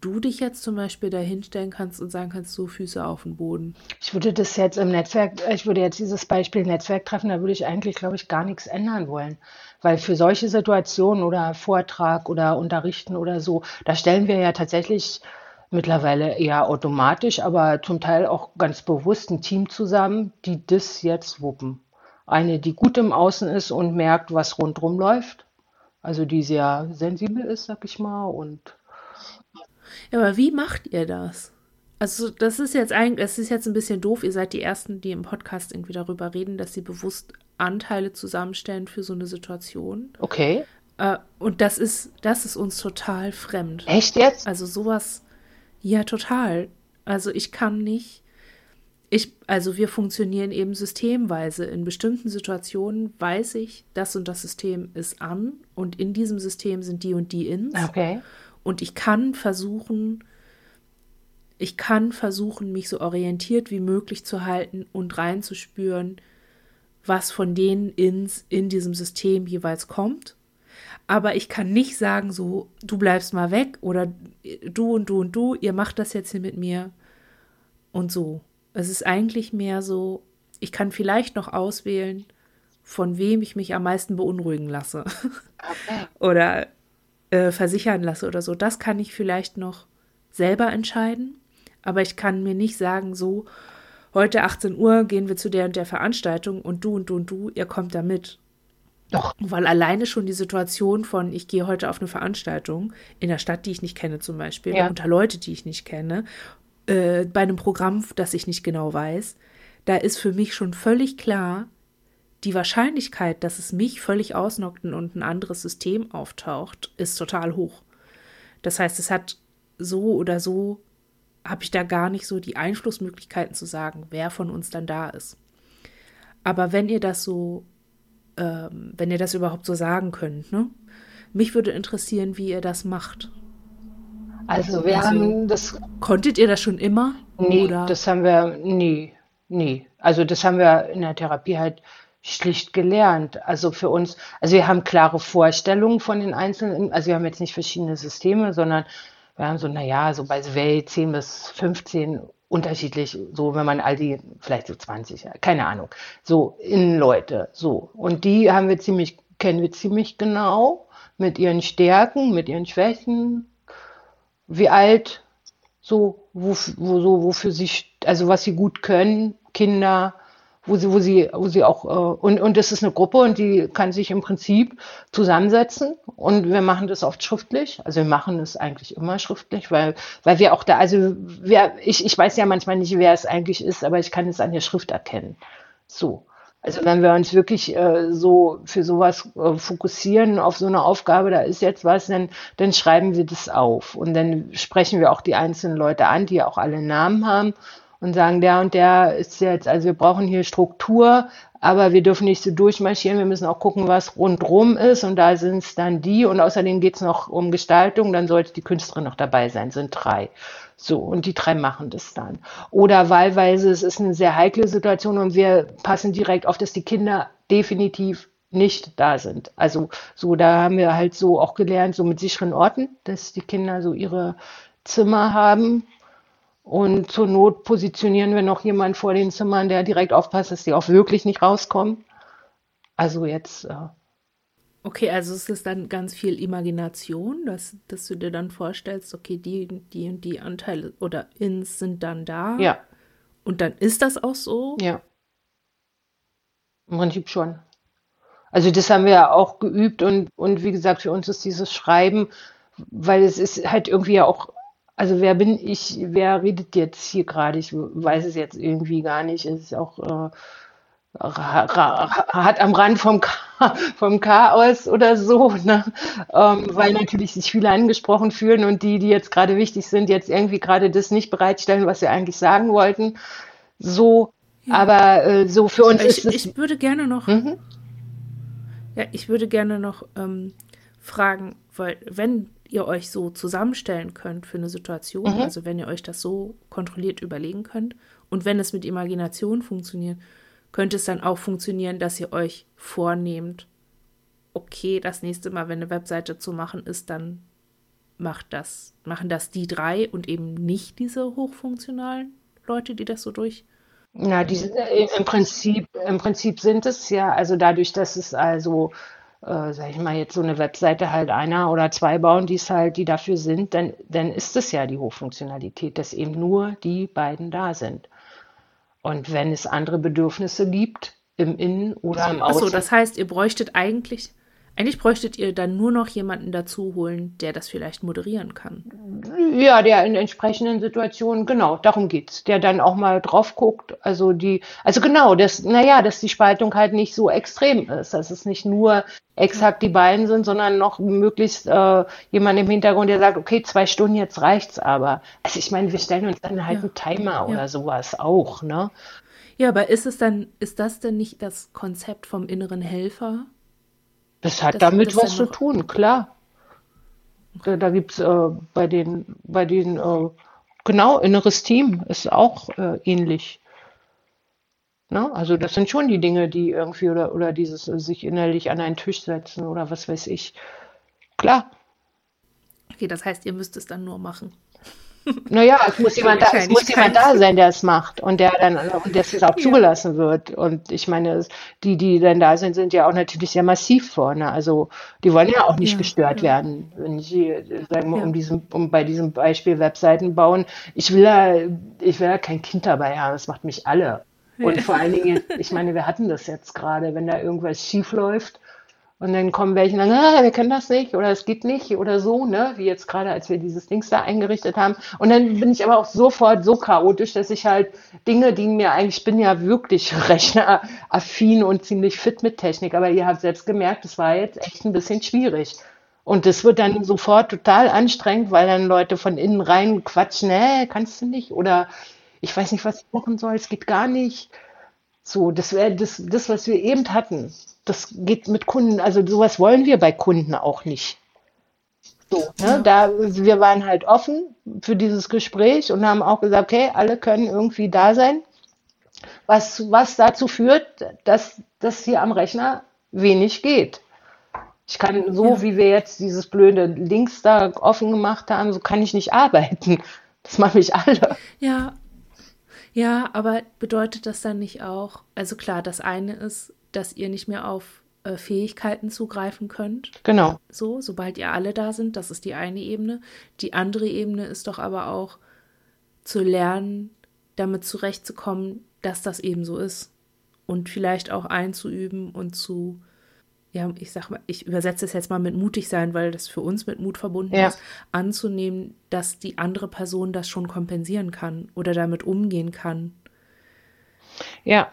du dich jetzt zum Beispiel da hinstellen kannst und sagen kannst, so Füße auf den Boden? Ich würde das jetzt im Netzwerk, ich würde jetzt dieses Beispiel Netzwerk treffen, da würde ich eigentlich, glaube ich, gar nichts ändern wollen. Weil für solche Situationen oder Vortrag oder Unterrichten oder so, da stellen wir ja tatsächlich mittlerweile eher automatisch, aber zum Teil auch ganz bewusst ein Team zusammen, die das jetzt wuppen. Eine, die gut im Außen ist und merkt, was rundherum läuft also die sehr sensibel ist, sag ich mal. Und ja, aber wie macht ihr das? Also, das ist jetzt eigentlich, das ist jetzt ein bisschen doof. Ihr seid die Ersten, die im Podcast irgendwie darüber reden, dass sie bewusst Anteile zusammenstellen für so eine Situation. Okay. Äh, und das ist, das ist uns total fremd. Echt jetzt? Also sowas, ja, total. Also ich kann nicht ich, also wir funktionieren eben systemweise. In bestimmten Situationen weiß ich, das und das System ist an und in diesem System sind die und die Ins. Okay. Und ich kann versuchen, ich kann versuchen, mich so orientiert wie möglich zu halten und reinzuspüren, was von den Ins in diesem System jeweils kommt. Aber ich kann nicht sagen, so, du bleibst mal weg oder du und du und du, ihr macht das jetzt hier mit mir und so. Es ist eigentlich mehr so, ich kann vielleicht noch auswählen, von wem ich mich am meisten beunruhigen lasse okay. oder äh, versichern lasse oder so. Das kann ich vielleicht noch selber entscheiden, aber ich kann mir nicht sagen, so, heute 18 Uhr gehen wir zu der und der Veranstaltung und du und du und du, ihr kommt da mit. Doch. Weil alleine schon die Situation von, ich gehe heute auf eine Veranstaltung in der Stadt, die ich nicht kenne zum Beispiel, ja. unter Leute, die ich nicht kenne äh, bei einem Programm, das ich nicht genau weiß, da ist für mich schon völlig klar, die Wahrscheinlichkeit, dass es mich völlig ausnockt und ein anderes System auftaucht, ist total hoch. Das heißt, es hat so oder so, habe ich da gar nicht so die Einflussmöglichkeiten zu sagen, wer von uns dann da ist. Aber wenn ihr das so, ähm, wenn ihr das überhaupt so sagen könnt, ne? Mich würde interessieren, wie ihr das macht. Also wir also, haben das. Konntet ihr das schon immer? Nee, oder? das haben wir nie, nie. Also das haben wir in der Therapie halt schlicht gelernt. Also für uns, also wir haben klare Vorstellungen von den einzelnen, also wir haben jetzt nicht verschiedene Systeme, sondern wir haben so, naja, so bei Sway 10 bis 15 unterschiedlich, so wenn man all die, vielleicht so 20, keine Ahnung, so Innenleute, so. Und die haben wir ziemlich, kennen wir ziemlich genau mit ihren Stärken, mit ihren Schwächen, wie alt, so, wo, wo, so, wofür sie, also was sie gut können, Kinder, wo sie, wo sie, wo sie auch, äh, und, und das ist eine Gruppe und die kann sich im Prinzip zusammensetzen und wir machen das oft schriftlich. Also wir machen es eigentlich immer schriftlich, weil, weil wir auch da, also wer, ich, ich weiß ja manchmal nicht, wer es eigentlich ist, aber ich kann es an der Schrift erkennen. So. Also wenn wir uns wirklich äh, so für sowas äh, fokussieren auf so eine Aufgabe, da ist jetzt was, dann, dann schreiben wir das auf und dann sprechen wir auch die einzelnen Leute an, die ja auch alle Namen haben und sagen, der und der ist jetzt, also wir brauchen hier Struktur, aber wir dürfen nicht so durchmarschieren, wir müssen auch gucken, was rundrum ist und da sind es dann die und außerdem geht es noch um Gestaltung, dann sollte die Künstlerin noch dabei sein, sind drei. So, und die drei machen das dann. Oder wahlweise, es ist eine sehr heikle Situation und wir passen direkt auf, dass die Kinder definitiv nicht da sind. Also so, da haben wir halt so auch gelernt, so mit sicheren Orten, dass die Kinder so ihre Zimmer haben, und zur Not positionieren wir noch jemanden vor den Zimmern, der direkt aufpasst, dass die auch wirklich nicht rauskommen. Also jetzt. Äh okay, also es ist dann ganz viel Imagination, dass, dass du dir dann vorstellst, okay, die, die und die Anteile oder Ins sind dann da. Ja. Und dann ist das auch so? Ja. Im Prinzip schon. Also das haben wir ja auch geübt und, und wie gesagt, für uns ist dieses Schreiben, weil es ist halt irgendwie ja auch also wer bin ich, wer redet jetzt hier gerade? Ich weiß es jetzt irgendwie gar nicht. Es ist auch äh, hat am Rand vom, vom Chaos oder so, ne? ähm, weil natürlich sich viele angesprochen fühlen und die, die jetzt gerade wichtig sind, jetzt irgendwie gerade das nicht bereitstellen, was sie eigentlich sagen wollten. So, ja. aber äh, so für uns ich, ist es. Ich würde gerne noch, mhm. ja, ich würde gerne noch ähm, fragen, weil wenn ihr euch so zusammenstellen könnt für eine Situation, mhm. also wenn ihr euch das so kontrolliert überlegen könnt und wenn es mit Imagination funktioniert, könnte es dann auch funktionieren, dass ihr euch vornehmt, okay, das nächste Mal, wenn eine Webseite zu machen ist, dann macht das, machen das die drei und eben nicht diese hochfunktionalen Leute, die das so durch. Na, die, im Prinzip, im Prinzip sind es ja, also dadurch, dass es also äh, sag ich mal, jetzt so eine Webseite halt einer oder zwei bauen, die es halt, die dafür sind, dann, dann ist es ja die Hochfunktionalität, dass eben nur die beiden da sind. Und wenn es andere Bedürfnisse gibt, im Innen oder im Außen. Achso, das heißt, ihr bräuchtet eigentlich eigentlich bräuchtet ihr dann nur noch jemanden dazu holen, der das vielleicht moderieren kann. Ja, der in entsprechenden Situationen, genau, darum geht's. Der dann auch mal drauf guckt. Also die, also genau, das, naja, dass die Spaltung halt nicht so extrem ist. Dass es nicht nur exakt die beiden sind, sondern noch möglichst äh, jemand im Hintergrund, der sagt, okay, zwei Stunden, jetzt reicht's aber. Also ich meine, wir stellen uns dann halt ja. einen Timer ja. oder sowas auch, ne? Ja, aber ist es dann, ist das denn nicht das Konzept vom inneren Helfer? Das hat das, damit das was zu tun, klar. Da, da gibt es äh, bei den, bei den, äh, genau, inneres Team ist auch äh, ähnlich. Ne? Also das sind schon die Dinge, die irgendwie oder, oder dieses äh, sich innerlich an einen Tisch setzen oder was weiß ich. Klar. Okay, das heißt, ihr müsst es dann nur machen. Naja, es muss jemand da, es muss jemand da sein, der es macht und der dann und dass es auch zugelassen ja. wird. Und ich meine, die, die dann da sind, sind ja auch natürlich sehr massiv vorne. Also die wollen ja auch nicht ja, gestört ja. werden, wenn sie, sagen wir, um diesem, um bei diesem Beispiel Webseiten bauen. Ich will ja, ich will ja kein Kind dabei haben, das macht mich alle. Und vor allen Dingen, ich meine, wir hatten das jetzt gerade, wenn da irgendwas schief läuft und dann kommen welche sagen, ah, wir können das nicht oder es geht nicht oder so, ne? Wie jetzt gerade, als wir dieses Dings da eingerichtet haben. Und dann bin ich aber auch sofort so chaotisch, dass ich halt Dinge, die mir eigentlich, ich bin ja wirklich rechneraffin und ziemlich fit mit Technik, aber ihr habt selbst gemerkt, es war jetzt echt ein bisschen schwierig. Und das wird dann sofort total anstrengend, weil dann Leute von innen rein quatschen, hä, kannst du nicht? Oder ich weiß nicht, was ich machen soll, es geht gar nicht. So, das wäre das, das, was wir eben hatten das geht mit Kunden, also sowas wollen wir bei Kunden auch nicht. So, ne? Da, wir waren halt offen für dieses Gespräch und haben auch gesagt, okay, alle können irgendwie da sein. Was, was dazu führt, dass das hier am Rechner wenig geht. Ich kann so, ja. wie wir jetzt dieses blöde Links da offen gemacht haben, so kann ich nicht arbeiten. Das machen mich alle. Ja, ja, aber bedeutet das dann nicht auch, also klar, das eine ist, dass ihr nicht mehr auf äh, Fähigkeiten zugreifen könnt. Genau. So, sobald ihr alle da sind, das ist die eine Ebene. Die andere Ebene ist doch aber auch zu lernen, damit zurechtzukommen, dass das eben so ist. und vielleicht auch einzuüben und zu, ja, ich sag mal, ich übersetze es jetzt mal mit mutig sein, weil das für uns mit Mut verbunden ja. ist, anzunehmen, dass die andere Person das schon kompensieren kann oder damit umgehen kann. Ja.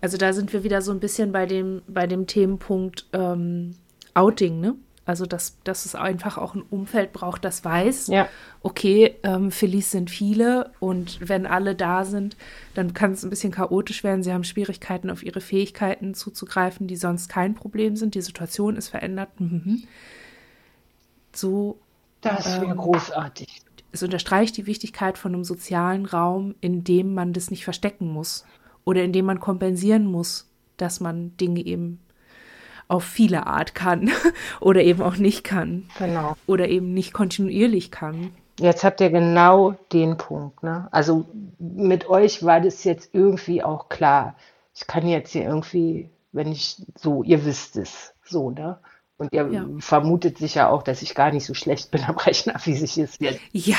Also da sind wir wieder so ein bisschen bei dem, bei dem Themenpunkt ähm, Outing, ne? Also, dass, dass es einfach auch ein Umfeld braucht, das weiß, ja. okay, ähm, Felice sind viele und wenn alle da sind, dann kann es ein bisschen chaotisch werden. Sie haben Schwierigkeiten, auf ihre Fähigkeiten zuzugreifen, die sonst kein Problem sind. Die Situation ist verändert. Mhm. So. Das wäre ähm, großartig. Es unterstreicht die Wichtigkeit von einem sozialen Raum, in dem man das nicht verstecken muss oder in dem man kompensieren muss, dass man Dinge eben auf viele Art kann oder eben auch nicht kann. Genau. Oder eben nicht kontinuierlich kann. Jetzt habt ihr genau den Punkt. Ne? Also mit euch war das jetzt irgendwie auch klar. Ich kann jetzt hier irgendwie, wenn ich so, ihr wisst es, so, ne? Und ihr ja. vermutet sicher auch, dass ich gar nicht so schlecht bin am Rechner, wie sich es jetzt. Ja,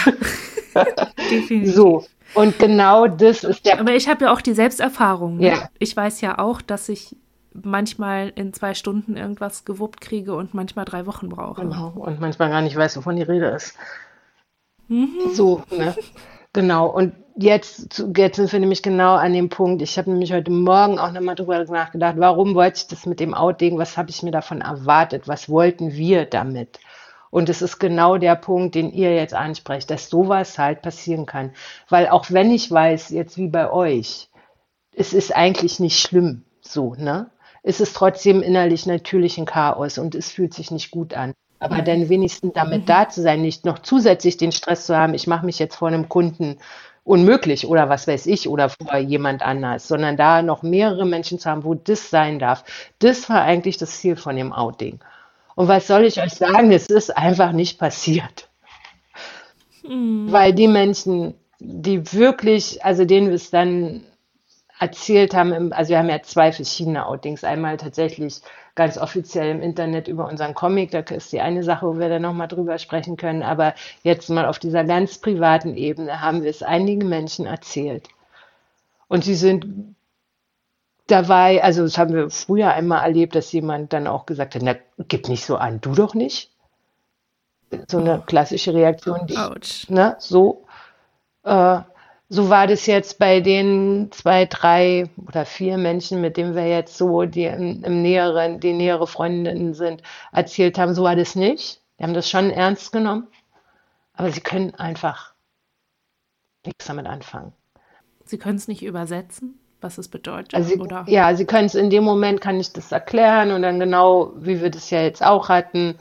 definitiv. So. Und genau das ist der. Aber ich habe ja auch die Selbsterfahrung. Ne? Ja. Ich weiß ja auch, dass ich manchmal in zwei Stunden irgendwas gewuppt kriege und manchmal drei Wochen brauche. Genau, und manchmal gar nicht weiß, wovon die Rede ist. Mhm. So, ne? Genau, und jetzt, jetzt sind wir nämlich genau an dem Punkt. Ich habe nämlich heute Morgen auch nochmal drüber nachgedacht, warum wollte ich das mit dem Outing, was habe ich mir davon erwartet, was wollten wir damit? Und es ist genau der Punkt, den ihr jetzt ansprecht, dass sowas halt passieren kann. Weil auch wenn ich weiß, jetzt wie bei euch, es ist eigentlich nicht schlimm, so, ne? Ist es trotzdem innerlich natürlich ein Chaos und es fühlt sich nicht gut an. Aber mhm. dann wenigstens damit mhm. da zu sein, nicht noch zusätzlich den Stress zu haben, ich mache mich jetzt vor einem Kunden unmöglich oder was weiß ich oder vor jemand anders, sondern da noch mehrere Menschen zu haben, wo das sein darf. Das war eigentlich das Ziel von dem Outing. Und was soll ich euch sagen? Es ist einfach nicht passiert. Mhm. Weil die Menschen, die wirklich, also denen wir es dann erzählt haben, also wir haben ja zwei verschiedene Outings. Einmal tatsächlich ganz offiziell im Internet über unseren Comic, da ist die eine Sache, wo wir dann nochmal drüber sprechen können, aber jetzt mal auf dieser ganz privaten Ebene haben wir es einigen Menschen erzählt. Und sie sind dabei, also das haben wir früher einmal erlebt, dass jemand dann auch gesagt hat, na, gib nicht so an, du doch nicht. So eine klassische Reaktion, die, Ouch. ne, so. Äh, so war das jetzt bei den zwei, drei oder vier Menschen, mit denen wir jetzt so die im, im näheren, die nähere Freundinnen sind, erzählt haben. So war das nicht. Die haben das schon ernst genommen. Aber sie können einfach nichts damit anfangen. Sie können es nicht übersetzen, was es bedeutet, also sie, oder? Ja, sie können es in dem Moment, kann ich das erklären und dann genau, wie wir das ja jetzt auch hatten.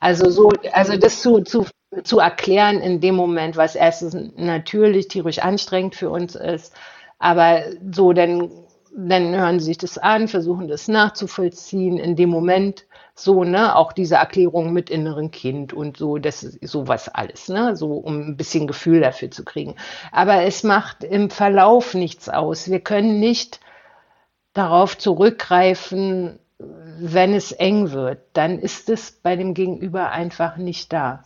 Also so, also das zu, zu zu erklären in dem Moment, was erstens natürlich tierisch anstrengend für uns ist, aber so, dann, dann hören sie sich das an, versuchen das nachzuvollziehen in dem Moment, so, ne, auch diese Erklärung mit inneren Kind und so, das ist sowas alles, ne, so, um ein bisschen Gefühl dafür zu kriegen. Aber es macht im Verlauf nichts aus. Wir können nicht darauf zurückgreifen, wenn es eng wird, dann ist es bei dem Gegenüber einfach nicht da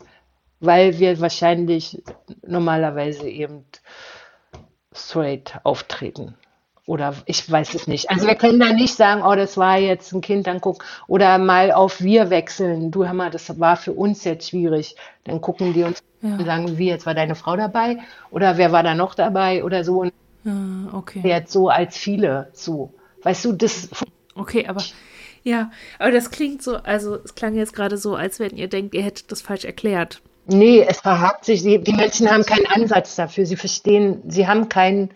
weil wir wahrscheinlich normalerweise eben straight auftreten. Oder ich weiß es nicht. Also wir können da nicht sagen, oh, das war jetzt ein Kind, dann guck, oder mal auf wir wechseln. Du Hammer, das war für uns jetzt schwierig. Dann gucken die uns ja. und sagen, wie jetzt war deine Frau dabei? Oder wer war da noch dabei? Oder so. Und okay. Jetzt so als viele so. Weißt du, das. Okay, aber ja, aber das klingt so, also es klang jetzt gerade so, als wenn ihr denkt, ihr hättet das falsch erklärt. Nee, es verhakt sich. Die, die Menschen haben keinen Ansatz dafür. Sie verstehen, sie haben kein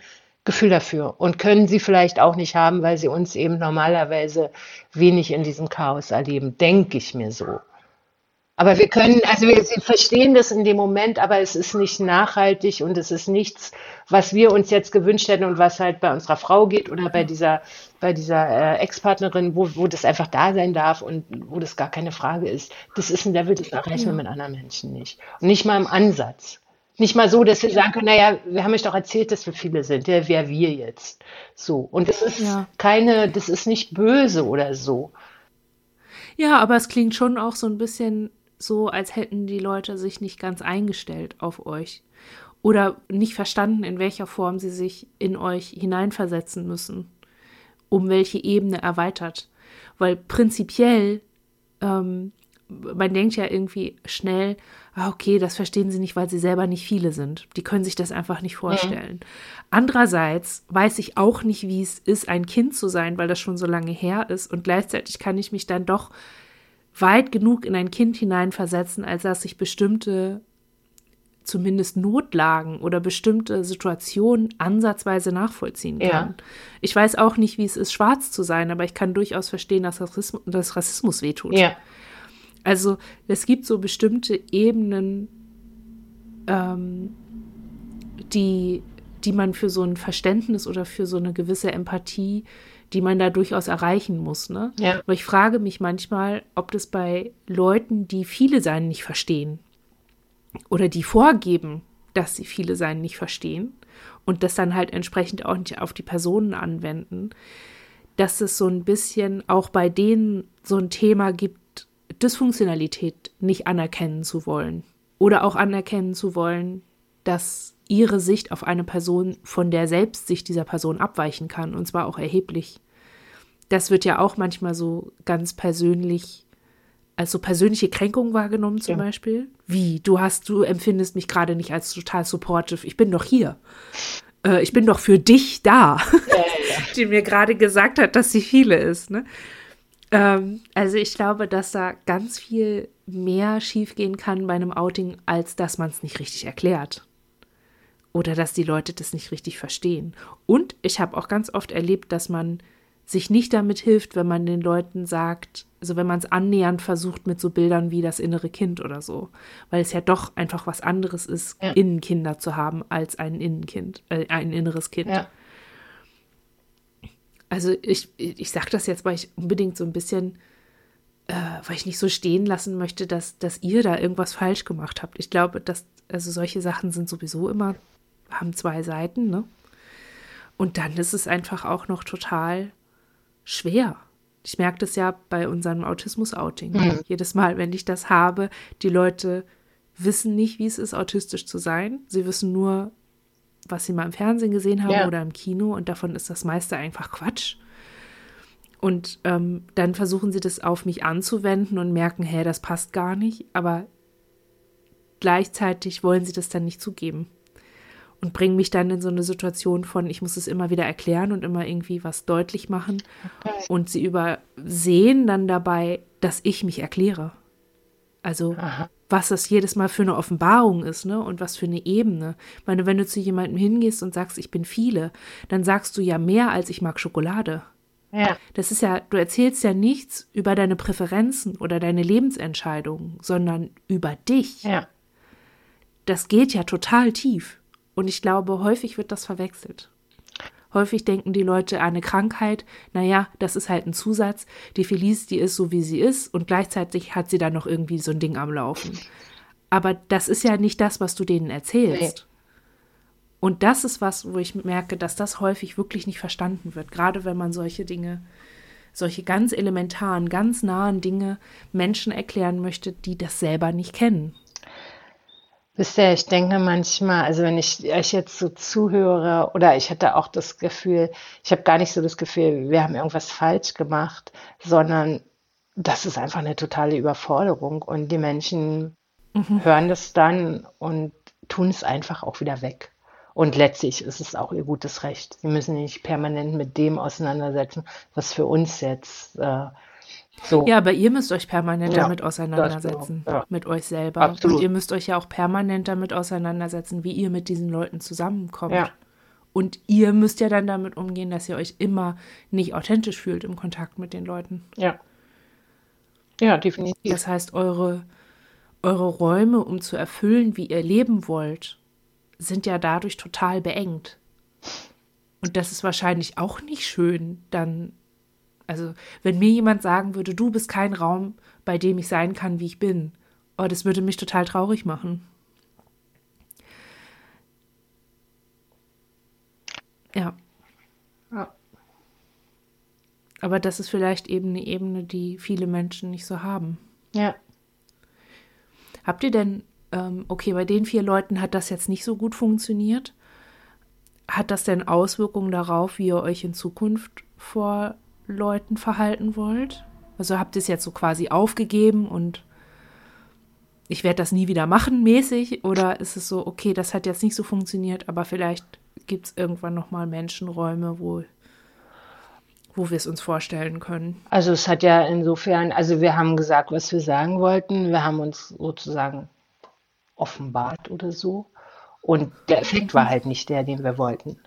Gefühl dafür und können sie vielleicht auch nicht haben, weil sie uns eben normalerweise wenig in diesem Chaos erleben, denke ich mir so. Aber wir können, also wir verstehen das in dem Moment, aber es ist nicht nachhaltig und es ist nichts, was wir uns jetzt gewünscht hätten und was halt bei unserer Frau geht oder bei dieser, bei dieser äh, Ex-Partnerin, wo, wo das einfach da sein darf und wo das gar keine Frage ist. Das ist ein Level, das erreichen wir mit anderen Menschen nicht. Und nicht mal im Ansatz. Nicht mal so, dass wir sagen können, naja, wir haben euch doch erzählt, dass wir viele sind. Ja, wer wir jetzt? So. Und das ist ja. keine, das ist nicht böse oder so. Ja, aber es klingt schon auch so ein bisschen so, als hätten die Leute sich nicht ganz eingestellt auf euch oder nicht verstanden, in welcher Form sie sich in euch hineinversetzen müssen. um welche Ebene erweitert. Weil prinzipiell, ähm, man denkt ja irgendwie schnell, ah, okay, das verstehen sie nicht, weil sie selber nicht viele sind. Die können sich das einfach nicht vorstellen. Mhm. Andererseits weiß ich auch nicht, wie es ist, ein Kind zu sein, weil das schon so lange her ist. Und gleichzeitig kann ich mich dann doch weit genug in ein Kind hineinversetzen, als dass ich bestimmte zumindest Notlagen oder bestimmte Situationen ansatzweise nachvollziehen kann. Ja. Ich weiß auch nicht, wie es ist, schwarz zu sein, aber ich kann durchaus verstehen, dass Rassismus, dass Rassismus wehtut. Ja. Also es gibt so bestimmte Ebenen, ähm, die, die man für so ein Verständnis oder für so eine gewisse Empathie, die man da durchaus erreichen muss. Ne? Ja. Aber ich frage mich manchmal, ob das bei Leuten, die viele sein nicht verstehen oder die vorgeben, dass sie viele sein nicht verstehen und das dann halt entsprechend auch nicht auf die Personen anwenden, dass es so ein bisschen auch bei denen so ein Thema gibt, Dysfunktionalität nicht anerkennen zu wollen oder auch anerkennen zu wollen, dass ihre Sicht auf eine Person von der Selbstsicht dieser Person abweichen kann und zwar auch erheblich. Das wird ja auch manchmal so ganz persönlich als so persönliche Kränkung wahrgenommen zum ja. Beispiel. Wie, du hast, du empfindest mich gerade nicht als total supportive. Ich bin doch hier. Äh, ich bin doch für dich da. Ja, ja, die mir gerade gesagt hat, dass sie viele ist. Ne? Ähm, also ich glaube, dass da ganz viel mehr schiefgehen kann bei einem Outing, als dass man es nicht richtig erklärt. Oder dass die Leute das nicht richtig verstehen. Und ich habe auch ganz oft erlebt, dass man sich nicht damit hilft, wenn man den Leuten sagt, also wenn man es annähernd versucht mit so Bildern wie das innere Kind oder so, weil es ja doch einfach was anderes ist, ja. Innenkinder zu haben als ein Innenkind, äh, ein inneres Kind. Ja. Also ich, ich sage das jetzt, weil ich unbedingt so ein bisschen, äh, weil ich nicht so stehen lassen möchte, dass, dass ihr da irgendwas falsch gemacht habt. Ich glaube, dass, also solche Sachen sind sowieso immer, haben zwei Seiten, ne? Und dann ist es einfach auch noch total schwer. Ich merke das ja bei unserem Autismus-Outing. Mhm. Jedes Mal, wenn ich das habe, die Leute wissen nicht, wie es ist, autistisch zu sein. Sie wissen nur, was sie mal im Fernsehen gesehen haben ja. oder im Kino und davon ist das meiste einfach Quatsch. Und ähm, dann versuchen sie das auf mich anzuwenden und merken, hä, das passt gar nicht, aber gleichzeitig wollen sie das dann nicht zugeben und bringen mich dann in so eine Situation von, ich muss es immer wieder erklären und immer irgendwie was deutlich machen. Und sie übersehen dann dabei, dass ich mich erkläre. Also Aha was das jedes Mal für eine Offenbarung ist, ne? Und was für eine Ebene. Ich meine, wenn du zu jemandem hingehst und sagst, ich bin viele, dann sagst du ja mehr als ich mag Schokolade. Ja. Das ist ja, du erzählst ja nichts über deine Präferenzen oder deine Lebensentscheidungen, sondern über dich. Ja. Das geht ja total tief. Und ich glaube, häufig wird das verwechselt. Häufig denken die Leute, eine Krankheit, naja, das ist halt ein Zusatz. Die Felice, die ist so, wie sie ist und gleichzeitig hat sie dann noch irgendwie so ein Ding am Laufen. Aber das ist ja nicht das, was du denen erzählst. Nee. Und das ist was, wo ich merke, dass das häufig wirklich nicht verstanden wird, gerade wenn man solche Dinge, solche ganz elementaren, ganz nahen Dinge Menschen erklären möchte, die das selber nicht kennen. Wisst ihr, ich denke manchmal, also wenn ich euch jetzt so zuhöre, oder ich hatte auch das Gefühl, ich habe gar nicht so das Gefühl, wir haben irgendwas falsch gemacht, sondern das ist einfach eine totale Überforderung und die Menschen mhm. hören das dann und tun es einfach auch wieder weg. Und letztlich ist es auch ihr gutes Recht. Sie müssen nicht permanent mit dem auseinandersetzen, was für uns jetzt äh, so. Ja, aber ihr müsst euch permanent ja, damit auseinandersetzen, genau. ja. mit euch selber. Absolut. Und ihr müsst euch ja auch permanent damit auseinandersetzen, wie ihr mit diesen Leuten zusammenkommt. Ja. Und ihr müsst ja dann damit umgehen, dass ihr euch immer nicht authentisch fühlt im Kontakt mit den Leuten. Ja. Ja, definitiv. Das heißt, eure, eure Räume, um zu erfüllen, wie ihr leben wollt, sind ja dadurch total beengt. Und das ist wahrscheinlich auch nicht schön, dann also, wenn mir jemand sagen würde, du bist kein Raum, bei dem ich sein kann, wie ich bin, oh, das würde mich total traurig machen. Ja. ja. Aber das ist vielleicht eben eine Ebene, die viele Menschen nicht so haben. Ja. Habt ihr denn, ähm, okay, bei den vier Leuten hat das jetzt nicht so gut funktioniert. Hat das denn Auswirkungen darauf, wie ihr euch in Zukunft vor Leuten verhalten wollt? Also habt ihr es jetzt so quasi aufgegeben und ich werde das nie wieder machen mäßig? Oder ist es so, okay, das hat jetzt nicht so funktioniert, aber vielleicht gibt es irgendwann nochmal Menschenräume, wo, wo wir es uns vorstellen können? Also es hat ja insofern, also wir haben gesagt, was wir sagen wollten. Wir haben uns sozusagen offenbart oder so. Und der Effekt war halt nicht der, den wir wollten.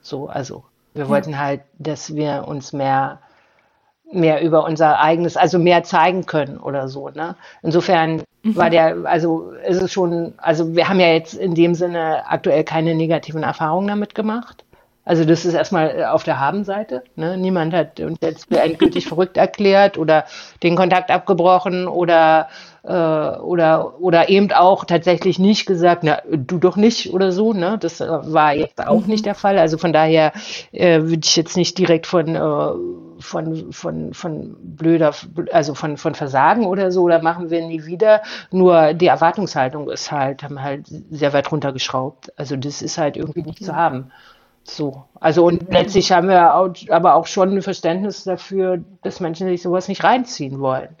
So, also wir wollten halt, dass wir uns mehr mehr über unser eigenes, also mehr zeigen können oder so. Ne? Insofern mhm. war der, also ist es schon, also wir haben ja jetzt in dem Sinne aktuell keine negativen Erfahrungen damit gemacht. Also das ist erstmal auf der Habenseite. Ne? Niemand hat uns jetzt für endgültig verrückt erklärt oder den Kontakt abgebrochen oder äh, oder oder eben auch tatsächlich nicht gesagt, na du doch nicht oder so. Ne? Das äh, war jetzt auch mhm. nicht der Fall. Also von daher äh, würde ich jetzt nicht direkt von äh, von von von blöder, also von von Versagen oder so, oder machen wir nie wieder. Nur die Erwartungshaltung ist halt haben halt sehr weit runtergeschraubt. Also das ist halt irgendwie nicht zu haben. So, also und letztlich haben wir auch, aber auch schon ein Verständnis dafür, dass Menschen sich sowas nicht reinziehen wollen.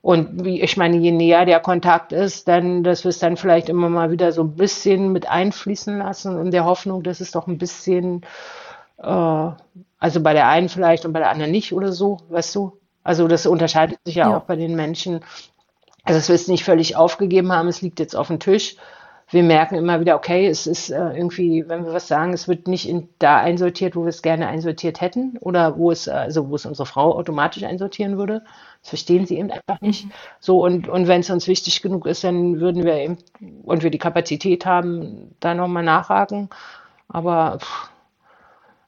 Und wie, ich meine, je näher der Kontakt ist, dann, dass wir es dann vielleicht immer mal wieder so ein bisschen mit einfließen lassen, in der Hoffnung, dass es doch ein bisschen, äh, also bei der einen vielleicht und bei der anderen nicht oder so, weißt du? Also das unterscheidet sich ja, ja. auch bei den Menschen. Also dass wir es nicht völlig aufgegeben haben, es liegt jetzt auf dem Tisch, wir merken immer wieder, okay, es ist äh, irgendwie, wenn wir was sagen, es wird nicht in, da einsortiert, wo wir es gerne einsortiert hätten oder wo es, also wo es unsere Frau automatisch einsortieren würde. Das verstehen sie eben einfach nicht. Mhm. So, und, und wenn es uns wichtig genug ist, dann würden wir eben, und wir die Kapazität haben, da nochmal nachhaken. Aber pff,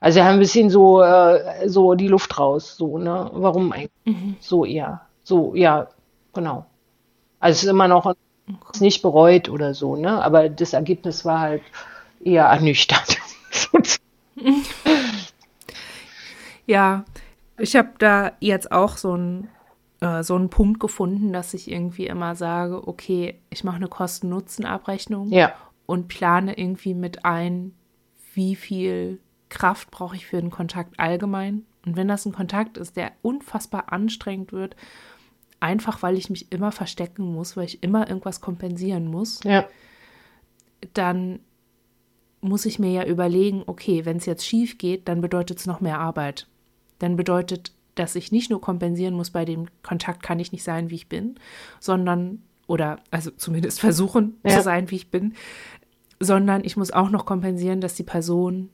also wir haben ein bisschen so, äh, so die Luft raus, so, ne? Warum eigentlich? Mhm. So eher. So, ja, genau. Also es ist immer noch es nicht bereut oder so, ne? Aber das Ergebnis war halt eher ernüchternd. ja, ich habe da jetzt auch so einen äh, so einen Punkt gefunden, dass ich irgendwie immer sage, okay, ich mache eine Kosten-Nutzen-Abrechnung ja. und plane irgendwie mit ein, wie viel Kraft brauche ich für einen Kontakt allgemein. Und wenn das ein Kontakt ist, der unfassbar anstrengend wird einfach weil ich mich immer verstecken muss, weil ich immer irgendwas kompensieren muss, ja. dann muss ich mir ja überlegen, okay, wenn es jetzt schief geht, dann bedeutet es noch mehr Arbeit. Dann bedeutet, dass ich nicht nur kompensieren muss, bei dem Kontakt kann ich nicht sein, wie ich bin, sondern, oder also zumindest versuchen ja. zu sein, wie ich bin, sondern ich muss auch noch kompensieren, dass die Person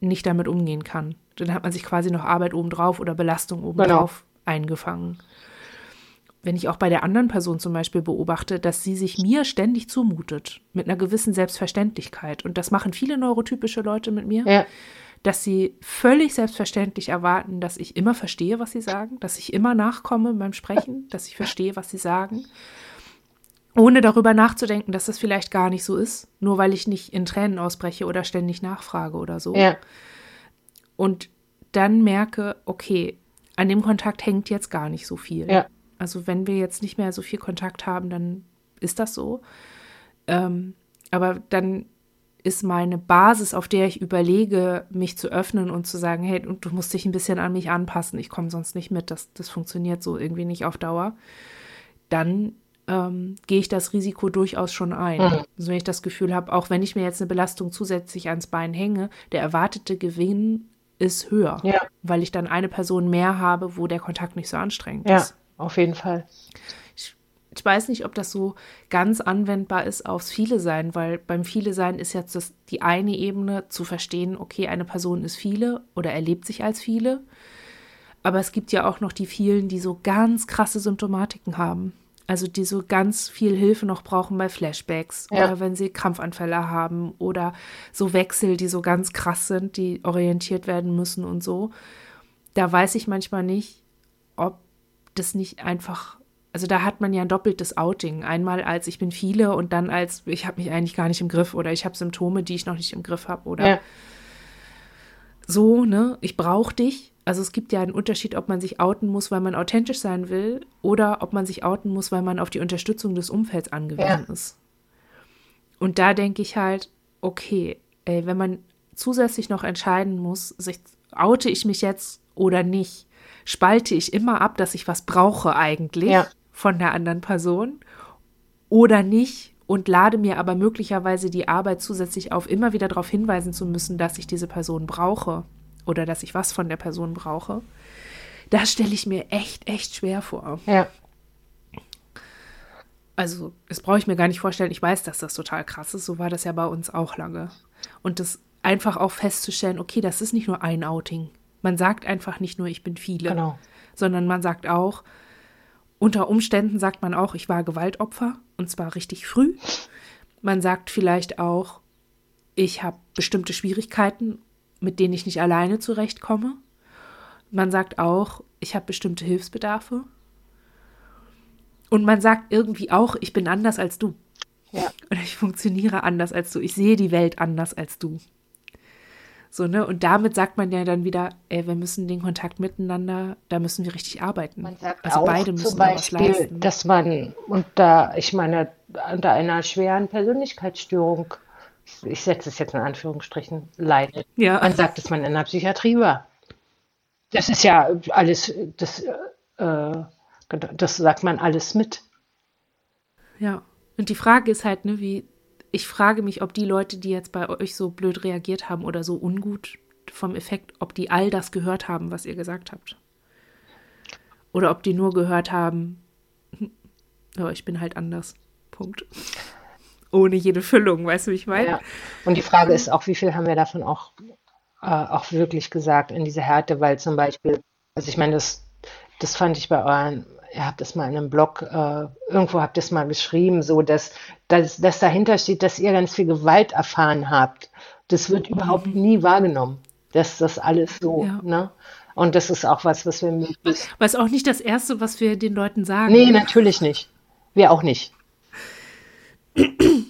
nicht damit umgehen kann. Dann hat man sich quasi noch Arbeit obendrauf oder Belastung obendrauf genau. eingefangen wenn ich auch bei der anderen Person zum Beispiel beobachte, dass sie sich mir ständig zumutet, mit einer gewissen Selbstverständlichkeit. Und das machen viele neurotypische Leute mit mir, ja. dass sie völlig selbstverständlich erwarten, dass ich immer verstehe, was sie sagen, dass ich immer nachkomme beim Sprechen, dass ich verstehe, was sie sagen. Ohne darüber nachzudenken, dass das vielleicht gar nicht so ist, nur weil ich nicht in Tränen ausbreche oder ständig nachfrage oder so. Ja. Und dann merke, okay, an dem Kontakt hängt jetzt gar nicht so viel. Ja. Also wenn wir jetzt nicht mehr so viel Kontakt haben, dann ist das so. Ähm, aber dann ist meine Basis, auf der ich überlege, mich zu öffnen und zu sagen, hey, du musst dich ein bisschen an mich anpassen, ich komme sonst nicht mit, das, das funktioniert so irgendwie nicht auf Dauer, dann ähm, gehe ich das Risiko durchaus schon ein. Mhm. Also wenn ich das Gefühl habe, auch wenn ich mir jetzt eine Belastung zusätzlich ans Bein hänge, der erwartete Gewinn ist höher, ja. weil ich dann eine Person mehr habe, wo der Kontakt nicht so anstrengend ja. ist. Auf jeden Fall. Ich, ich, weiß nicht, ob das so ganz anwendbar ist aufs Viele sein, weil beim Viele sein ist jetzt das, die eine Ebene zu verstehen, okay, eine Person ist viele oder erlebt sich als viele. Aber es gibt ja auch noch die vielen, die so ganz krasse Symptomatiken haben. Also die so ganz viel Hilfe noch brauchen bei Flashbacks ja. oder wenn sie Krampfanfälle haben oder so Wechsel, die so ganz krass sind, die orientiert werden müssen und so. Da weiß ich manchmal nicht, ob das nicht einfach, also da hat man ja ein doppeltes Outing. Einmal als ich bin viele und dann als ich habe mich eigentlich gar nicht im Griff oder ich habe Symptome, die ich noch nicht im Griff habe oder ja. so, ne? Ich brauche dich. Also es gibt ja einen Unterschied, ob man sich outen muss, weil man authentisch sein will oder ob man sich outen muss, weil man auf die Unterstützung des Umfelds angewiesen ja. ist. Und da denke ich halt, okay, ey, wenn man zusätzlich noch entscheiden muss, sich, oute ich mich jetzt oder nicht? Spalte ich immer ab, dass ich was brauche eigentlich ja. von der anderen Person oder nicht? Und lade mir aber möglicherweise die Arbeit zusätzlich auf, immer wieder darauf hinweisen zu müssen, dass ich diese Person brauche oder dass ich was von der Person brauche. Das stelle ich mir echt, echt schwer vor. Ja. Also, das brauche ich mir gar nicht vorstellen. Ich weiß, dass das total krass ist. So war das ja bei uns auch lange. Und das einfach auch festzustellen, okay, das ist nicht nur ein Outing. Man sagt einfach nicht nur, ich bin viele, genau. sondern man sagt auch, unter Umständen sagt man auch, ich war Gewaltopfer und zwar richtig früh. Man sagt vielleicht auch, ich habe bestimmte Schwierigkeiten, mit denen ich nicht alleine zurechtkomme. Man sagt auch, ich habe bestimmte Hilfsbedarfe. Und man sagt irgendwie auch, ich bin anders als du. Ja. Oder ich funktioniere anders als du. Ich sehe die Welt anders als du. So, ne? Und damit sagt man ja dann wieder, ey, wir müssen den Kontakt miteinander, da müssen wir richtig arbeiten. Man sagt also auch beide müssen zum Beispiel, was leisten. dass man unter, ich meine, unter einer schweren Persönlichkeitsstörung, ich setze es jetzt in Anführungsstrichen, leidet. Ja. Man sagt, dass man in der Psychiatrie war. Das ist ja alles, das äh, das sagt man alles mit. Ja. Und die Frage ist halt, ne, wie, ich frage mich, ob die Leute, die jetzt bei euch so blöd reagiert haben oder so ungut vom Effekt, ob die all das gehört haben, was ihr gesagt habt. Oder ob die nur gehört haben, ja, ich bin halt anders. Punkt. Ohne jede Füllung, weißt du, wie ich meine? Ja. Und die Frage ist auch, wie viel haben wir davon auch, äh, auch wirklich gesagt in dieser Härte, weil zum Beispiel, also ich meine, das, das fand ich bei euren ihr habt das mal in einem Blog, äh, irgendwo habt ihr es mal geschrieben, so dass, dass, dass dahinter steht, dass ihr ganz viel Gewalt erfahren habt. Das wird überhaupt mhm. nie wahrgenommen, dass das alles so, ja. ne? Und das ist auch was, was wir möglichst. Es auch nicht das Erste, was wir den Leuten sagen. Nee, natürlich nicht. Wir auch nicht.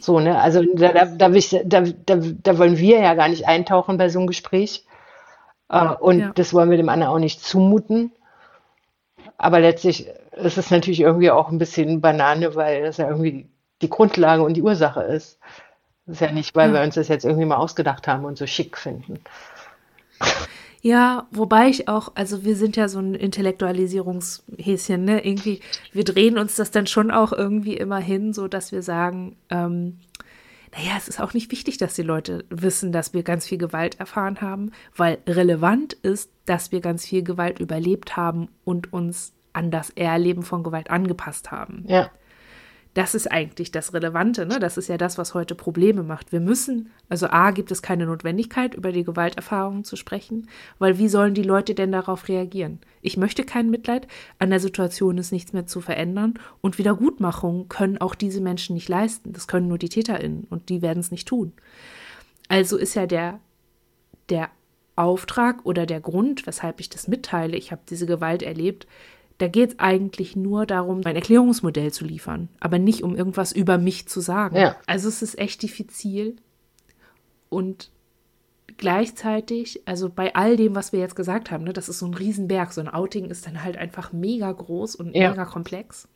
so, ne? Also da, da, da, da, wollen wir ja gar nicht eintauchen bei so einem Gespräch. Äh, und das wollen wir dem anderen auch nicht zumuten. Aber letztlich ist es natürlich irgendwie auch ein bisschen Banane, weil das ja irgendwie die Grundlage und die Ursache ist. Das ist ja nicht, weil wir uns das jetzt irgendwie mal ausgedacht haben und so schick finden. Ja, wobei ich auch, also wir sind ja so ein Intellektualisierungshäschen, ne? Irgendwie, wir drehen uns das dann schon auch irgendwie immer hin, so dass wir sagen, ähm, naja, es ist auch nicht wichtig, dass die Leute wissen, dass wir ganz viel Gewalt erfahren haben, weil relevant ist, dass wir ganz viel Gewalt überlebt haben und uns an das Erleben von Gewalt angepasst haben. Ja. Das ist eigentlich das Relevante, ne? Das ist ja das, was heute Probleme macht. Wir müssen, also A, gibt es keine Notwendigkeit, über die Gewalterfahrungen zu sprechen, weil wie sollen die Leute denn darauf reagieren? Ich möchte kein Mitleid, an der Situation ist nichts mehr zu verändern und Wiedergutmachungen können auch diese Menschen nicht leisten. Das können nur die TäterInnen und die werden es nicht tun. Also ist ja der, der Auftrag oder der Grund, weshalb ich das mitteile, ich habe diese Gewalt erlebt, da geht es eigentlich nur darum, ein Erklärungsmodell zu liefern, aber nicht um irgendwas über mich zu sagen. Ja. Also es ist echt diffizil und gleichzeitig, also bei all dem, was wir jetzt gesagt haben, ne, das ist so ein Riesenberg, so ein Outing ist dann halt einfach mega groß und ja. mega komplex.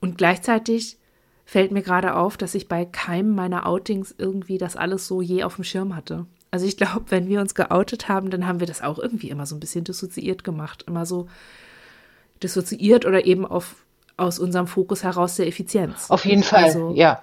Und gleichzeitig fällt mir gerade auf, dass ich bei keinem meiner Outings irgendwie das alles so je auf dem Schirm hatte. Also ich glaube, wenn wir uns geoutet haben, dann haben wir das auch irgendwie immer so ein bisschen dissoziiert gemacht. Immer so dissoziiert oder eben auf, aus unserem Fokus heraus der Effizienz. Auf jeden Fall, also, ja.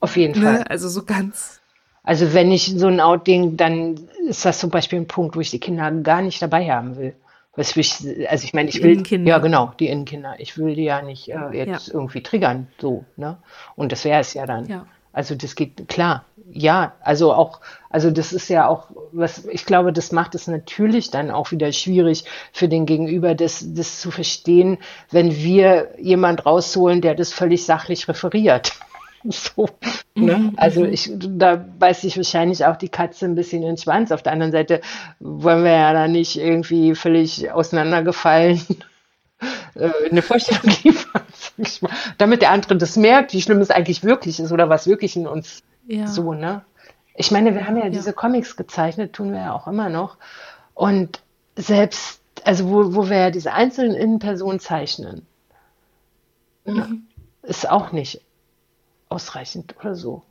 Auf jeden ne, Fall. Also so ganz. Also wenn ich so ein Outing, dann ist das zum Beispiel ein Punkt, wo ich die Kinder gar nicht dabei haben will. Was ich, also ich meine, ich will, ja genau, die Innenkinder. Ich will die ja nicht äh, jetzt ja. irgendwie triggern, so, ne? Und das wäre es ja dann. Ja. Also das geht klar, ja. Also auch, also das ist ja auch, was ich glaube, das macht es natürlich dann auch wieder schwierig für den Gegenüber, das, das zu verstehen, wenn wir jemand rausholen, der das völlig sachlich referiert. So, ne? Mhm, also mhm. ich, da beißt sich wahrscheinlich auch die Katze ein bisschen in den Schwanz. Auf der anderen Seite wollen wir ja da nicht irgendwie völlig auseinandergefallen äh, eine Vorstellung liefern, damit der andere das merkt, wie schlimm es eigentlich wirklich ist oder was wirklich in uns ja. so, ne? Ich meine, wir haben ja, ja, diese Comics gezeichnet, tun wir ja auch immer noch. Und selbst, also wo, wo wir ja diese einzelnen Innenpersonen zeichnen, ne, mhm. ist auch nicht ausreichend oder so.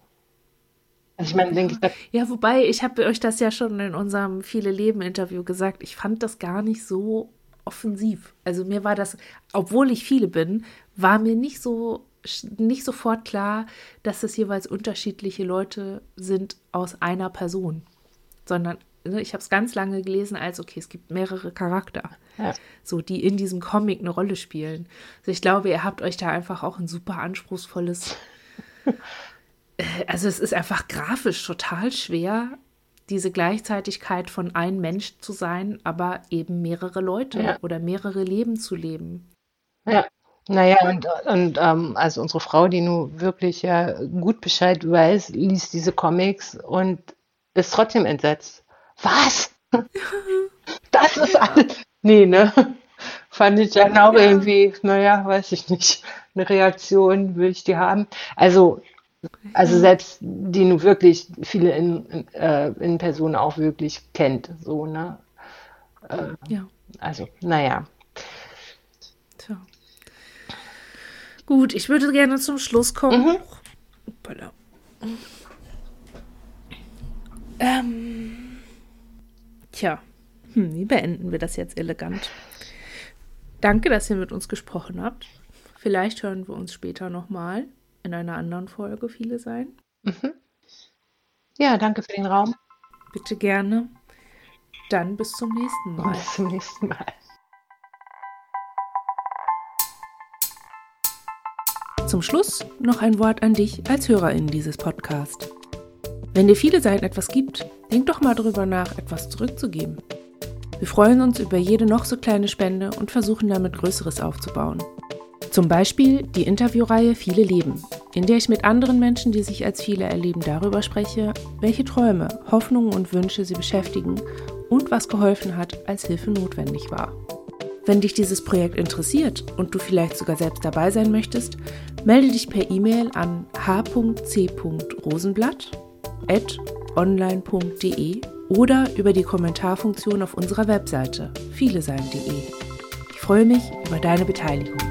Also ich meine, denke ich, ja, wobei ich habe euch das ja schon in unserem viele Leben Interview gesagt. Ich fand das gar nicht so offensiv. Also mir war das, obwohl ich viele bin, war mir nicht so nicht sofort klar, dass es jeweils unterschiedliche Leute sind aus einer Person, sondern ne, ich habe es ganz lange gelesen als okay, es gibt mehrere Charakter, ja. so die in diesem Comic eine Rolle spielen. Also ich glaube, ihr habt euch da einfach auch ein super anspruchsvolles äh, also es ist einfach grafisch total schwer, diese Gleichzeitigkeit von ein Mensch zu sein, aber eben mehrere Leute ja. oder mehrere Leben zu leben. Ja. Naja, und, und ähm, also unsere Frau, die nun wirklich ja gut Bescheid weiß, liest diese Comics und ist trotzdem entsetzt. Was? Das ist alles. Nee, ne? Fand ich dann auch ja. irgendwie, naja, weiß ich nicht, eine Reaktion will ich die haben. Also also selbst die nun wirklich viele in, in, äh, in Personen auch wirklich kennt, so, ne? Äh, ja. Also, naja. Tja. Gut, ich würde gerne zum Schluss kommen. Mhm. Ähm, tja, hm, wie beenden wir das jetzt elegant? Danke, dass ihr mit uns gesprochen habt. Vielleicht hören wir uns später nochmal in einer anderen Folge viele sein. Mhm. Ja, danke für den Raum. Bitte gerne. Dann bis zum nächsten Mal. Bis zum nächsten Mal. Zum Schluss noch ein Wort an dich als Hörerin dieses Podcasts. Wenn dir viele Seiten etwas gibt, denk doch mal darüber nach, etwas zurückzugeben. Wir freuen uns über jede noch so kleine Spende und versuchen damit Größeres aufzubauen. Zum Beispiel die Interviewreihe Viele Leben, in der ich mit anderen Menschen, die sich als viele erleben, darüber spreche, welche Träume, Hoffnungen und Wünsche sie beschäftigen und was geholfen hat, als Hilfe notwendig war. Wenn dich dieses Projekt interessiert und du vielleicht sogar selbst dabei sein möchtest, melde dich per E-Mail an h.c.rosenblatt.online.de oder über die Kommentarfunktion auf unserer Webseite vielesein.de. Ich freue mich über deine Beteiligung.